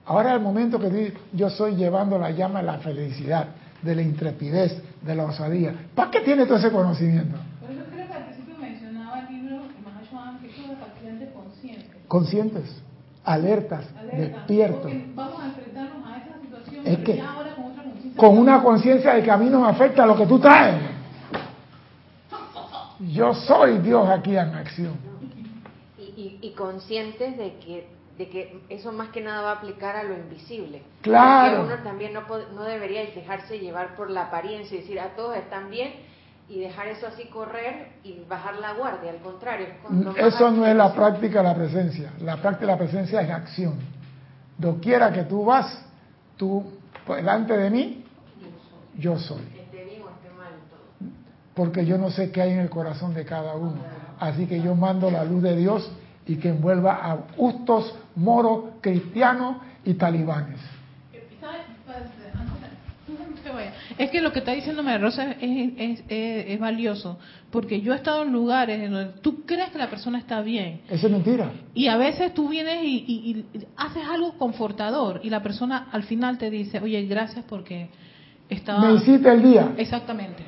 Ahora es el momento que yo estoy llevando la llama de la felicidad, de la intrepidez, de la osadía. ¿Para qué tiene todo ese conocimiento? Por eso creo que al principio mencionaba el libro que son los pacientes conscientes. Conscientes, alertas, Alerta, despiertos, porque vamos a enfrentarnos a esa situación, Es que- ya ahora con otra conciencia. Con una conciencia de que a mí no me afecta lo que tú traes. Yo soy Dios aquí en acción. Y, y- y conscientes de que, de que eso más que nada va a aplicar a lo invisible. Claro. Porque uno también no, no debería dejarse llevar por la apariencia y decir a todos están bien y dejar eso así correr y bajar la guardia. Al contrario, Eso no es la práctica de la presencia. La práctica de la presencia es acción. Doquiera que tú vas, tú pues, delante de mí, yo soy. Porque yo no sé qué hay en el corazón de cada uno. Así que yo mando la luz de Dios y que envuelva a justos, moros, cristianos y talibanes. Vaya, Es que lo que está diciéndome Rosa es, es, es- es valioso, porque yo he estado en lugares en donde tú crees que la persona está bien, Eso es mentira. y a veces tú vienes y, y- y haces algo confortador, y la persona al final te dice, oye, gracias porque estaba... Me hiciste el día. Exactamente. 100%.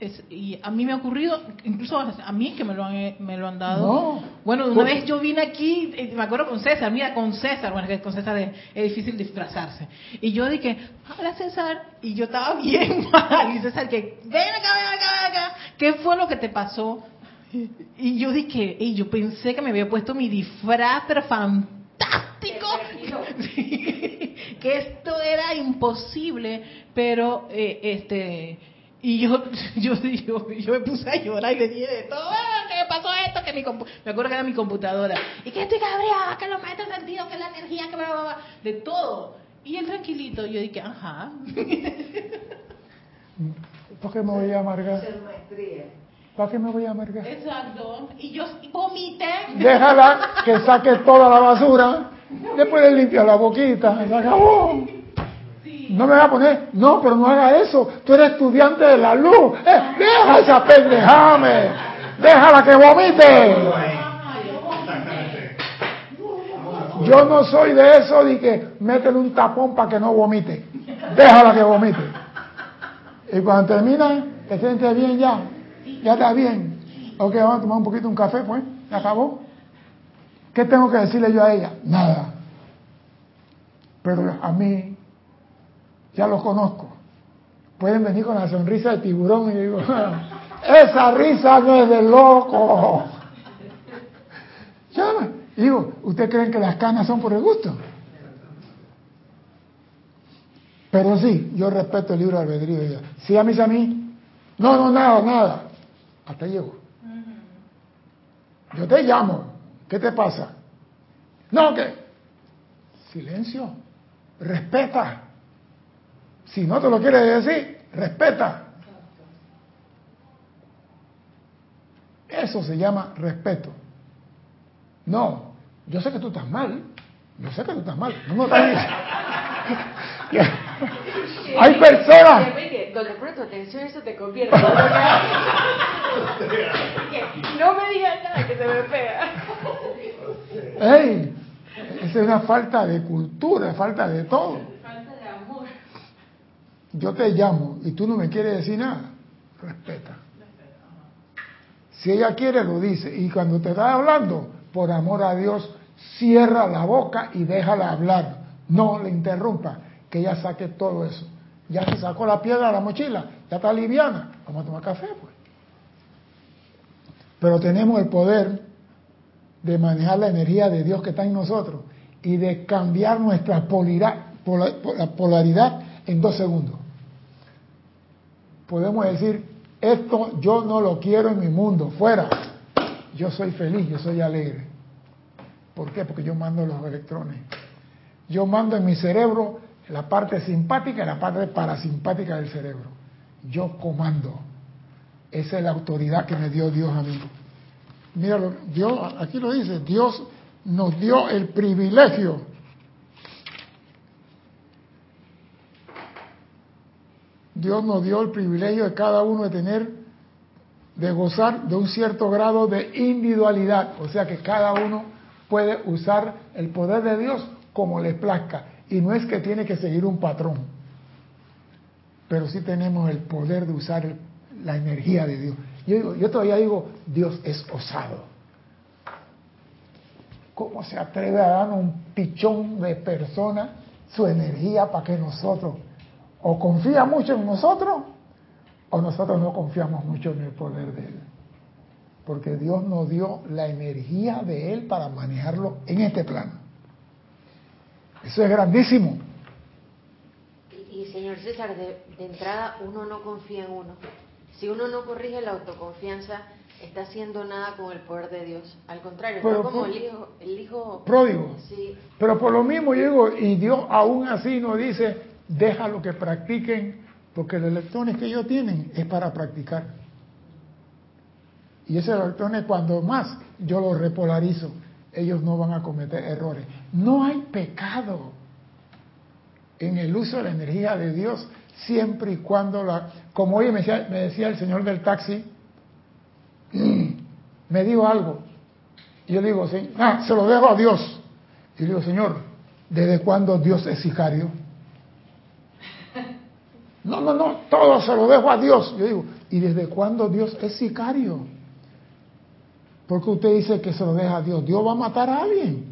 Es- y a mí me ha ocurrido, incluso a mí que me lo han, me lo han dado. No. Bueno, una vez yo vine aquí, eh, me acuerdo con César, mira, con César, bueno, que con César es, es difícil disfrazarse. Y yo dije, hola César, y yo estaba bien mal. Y César que, ven acá, ven acá, ven acá, ¿qué fue lo que te pasó? Y yo dije, y yo pensé que me había puesto mi disfraz, pero fantástico. Que esto era imposible, pero eh, este y yo, yo yo yo me puse a llorar y le dije de todo, "Ah, que me pasó esto, que mi compu-". me acuerdo que era mi computadora y que estoy cabreada, que lo meto sentido, que la energía, que bla, bla, bla, de todo. Y él tranquilito, yo dije, ajá. ¿Para qué me voy a amargar? ¿Para qué me voy a amargar? Exacto. Y yo vomité. Déjala que saque toda la basura. Después le limpia la boquita. Se acabó. No me va a poner, no, pero no haga eso. Tú eres estudiante de la luz. Eh, deja esa pendejame. Déjala que vomite. Yo no soy de eso de que métele un tapón para que no vomite. Déjala que vomite. Y cuando termina, te sientes bien ya. Ya está bien. Ok, vamos a tomar un poquito un café, pues. ¿Ya acabó? ¿Qué tengo que decirle yo a ella? Nada. Pero a mí, ya los conozco. Pueden venir con la sonrisa de tiburón y digo, esa risa no es de loco. Ya, digo, ¿ustedes creen que las canas son por el gusto? Pero sí, yo respeto el libro de albedrío. de ella. Si a mí, a mí, no, no, nada, nada. Hasta llego. Yo te llamo. ¿Qué te pasa? No, que. Silencio. Respeta. Si no te lo quieres decir, respeta. Eso se llama respeto. No, yo sé que tú estás mal. Yo sé que tú estás mal. No, no estás Hay personas. Donde pones tu atención, eso te convierte. ¿no? me digas nada que se me pega. ¡Ey! Esa es una falta de cultura, falta de todo. Falta de amor. Yo te llamo y tú no me quieres decir nada. Respeta. Si ella quiere, lo dice. Y cuando te está hablando, por amor a Dios, cierra la boca y déjala hablar. No le interrumpa, que ella saque todo eso. Ya se sacó la piedra de la mochila, ya está liviana. Vamos a tomar café, pues. Pero tenemos el poder de manejar la energía de Dios que está en nosotros y de cambiar nuestra polaridad en dos segundos. Podemos decir, esto yo no lo quiero en mi mundo, fuera. Yo soy feliz, yo soy alegre. ¿Por qué? Porque yo mando los electrones. Yo mando en mi cerebro la parte simpática y la parte parasimpática del cerebro. Yo comando. Esa es la autoridad que me dio Dios a mí. Mira, Dios, aquí lo dice, Dios nos dio el privilegio. Dios nos dio el privilegio de cada uno de tener, de gozar de un cierto grado de individualidad, o sea que cada uno puede usar el poder de Dios como le plazca, y no es que tiene que seguir un patrón, pero sí tenemos el poder de usar la energía de Dios. Yo, yo todavía digo, Dios es osado. ¿Cómo se atreve a darnos un pichón de persona su energía para que nosotros o confía mucho en nosotros o nosotros no confiamos mucho en el poder de Él? Porque Dios nos dio la energía de Él para manejarlo en este plano. Eso es grandísimo. Y, señor César, de entrada uno no confía en uno. Si uno no corrige la autoconfianza, está haciendo nada con el poder de Dios. Al contrario, como el hijo, el hijo pródigo. Pero por lo mismo yo digo, y Dios aún así nos dice, déjalo que practiquen, porque los electrones que ellos tienen es para practicar. Y esos electrones cuando más yo los repolarizo, ellos no van a cometer errores. No hay pecado en el uso de la energía de Dios siempre y cuando la... Como hoy me decía, el señor del taxi, me dijo algo. Y yo digo, ah, se lo dejo a Dios. Y digo, Señor, ¿desde cuándo Dios es sicario? No, no, no, todo se lo dejo a Dios. Yo digo, ¿y desde cuándo Dios es sicario? Porque usted dice que se lo deja a Dios. Dios va a matar a alguien.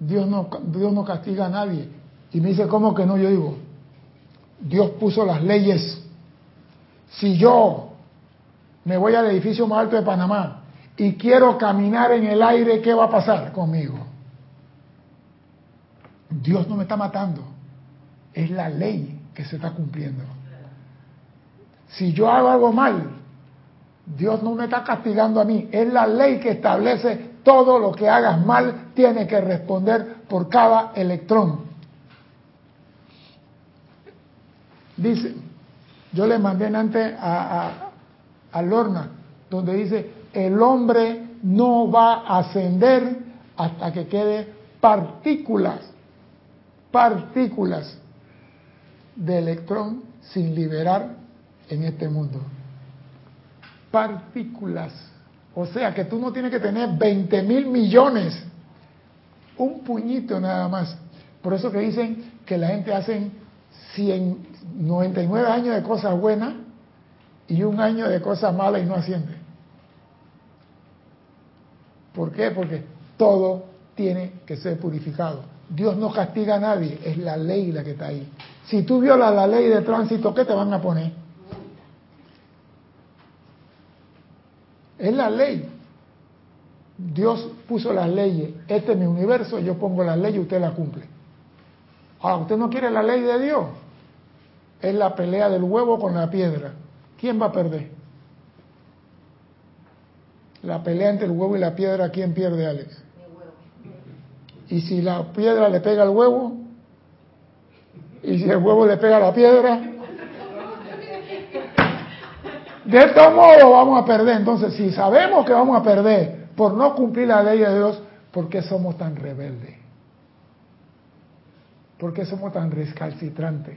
Dios no, Dios no castiga a nadie. Y me dice, ¿cómo que no? Yo digo, Dios puso las leyes. Si yo me voy al edificio más alto de Panamá y quiero caminar en el aire, ¿qué va a pasar conmigo? Dios no me está matando. Es la ley que se está cumpliendo. Si yo hago algo mal, Dios no me está castigando a mí. Es la ley que establece todo lo que hagas mal, tiene que responder por cada electrón. Dice, yo le mandé antes a, Lorna, donde dice, el hombre no va a ascender hasta que quede partículas, partículas de electrón sin liberar en este mundo. Partículas. O sea que tú no tienes que tener 20 mil millones, un puñito nada más. Por eso que dicen que la gente hace 100, 99 años de cosas buenas y un año de cosas malas y no asciende. ¿Por qué? Porque todo tiene que ser purificado. Dios no castiga a nadie, es la ley la que está ahí. Si tú violas la ley de tránsito, ¿qué te van a poner? Es la ley. Dios puso las leyes. Este es mi universo, yo pongo la ley y usted la cumple. Ahora, usted no quiere la ley de Dios es la pelea del huevo con la piedra. ¿Quién va a perder? La pelea entre el huevo y la piedra, ¿quién pierde, Alex? Y si la piedra le pega al huevo, y si el huevo le pega a la piedra, de todo modo vamos a perder. Entonces, si sabemos que vamos a perder por no cumplir la ley de Dios, ¿por qué somos tan rebeldes? ¿Por qué somos tan recalcitrantes?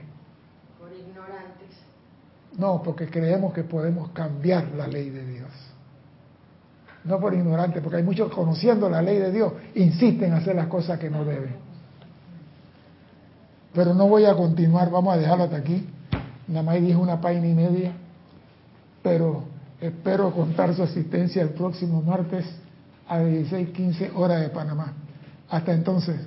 No, porque creemos que podemos cambiar la ley de Dios. No por ignorante, porque hay muchos conociendo la ley de Dios, insisten en hacer las cosas que no deben. Pero no voy a continuar, vamos a dejarlo hasta aquí. Nada más dije una página y media, pero espero contar su asistencia el próximo martes a 16:15 horas de Panamá. Hasta entonces,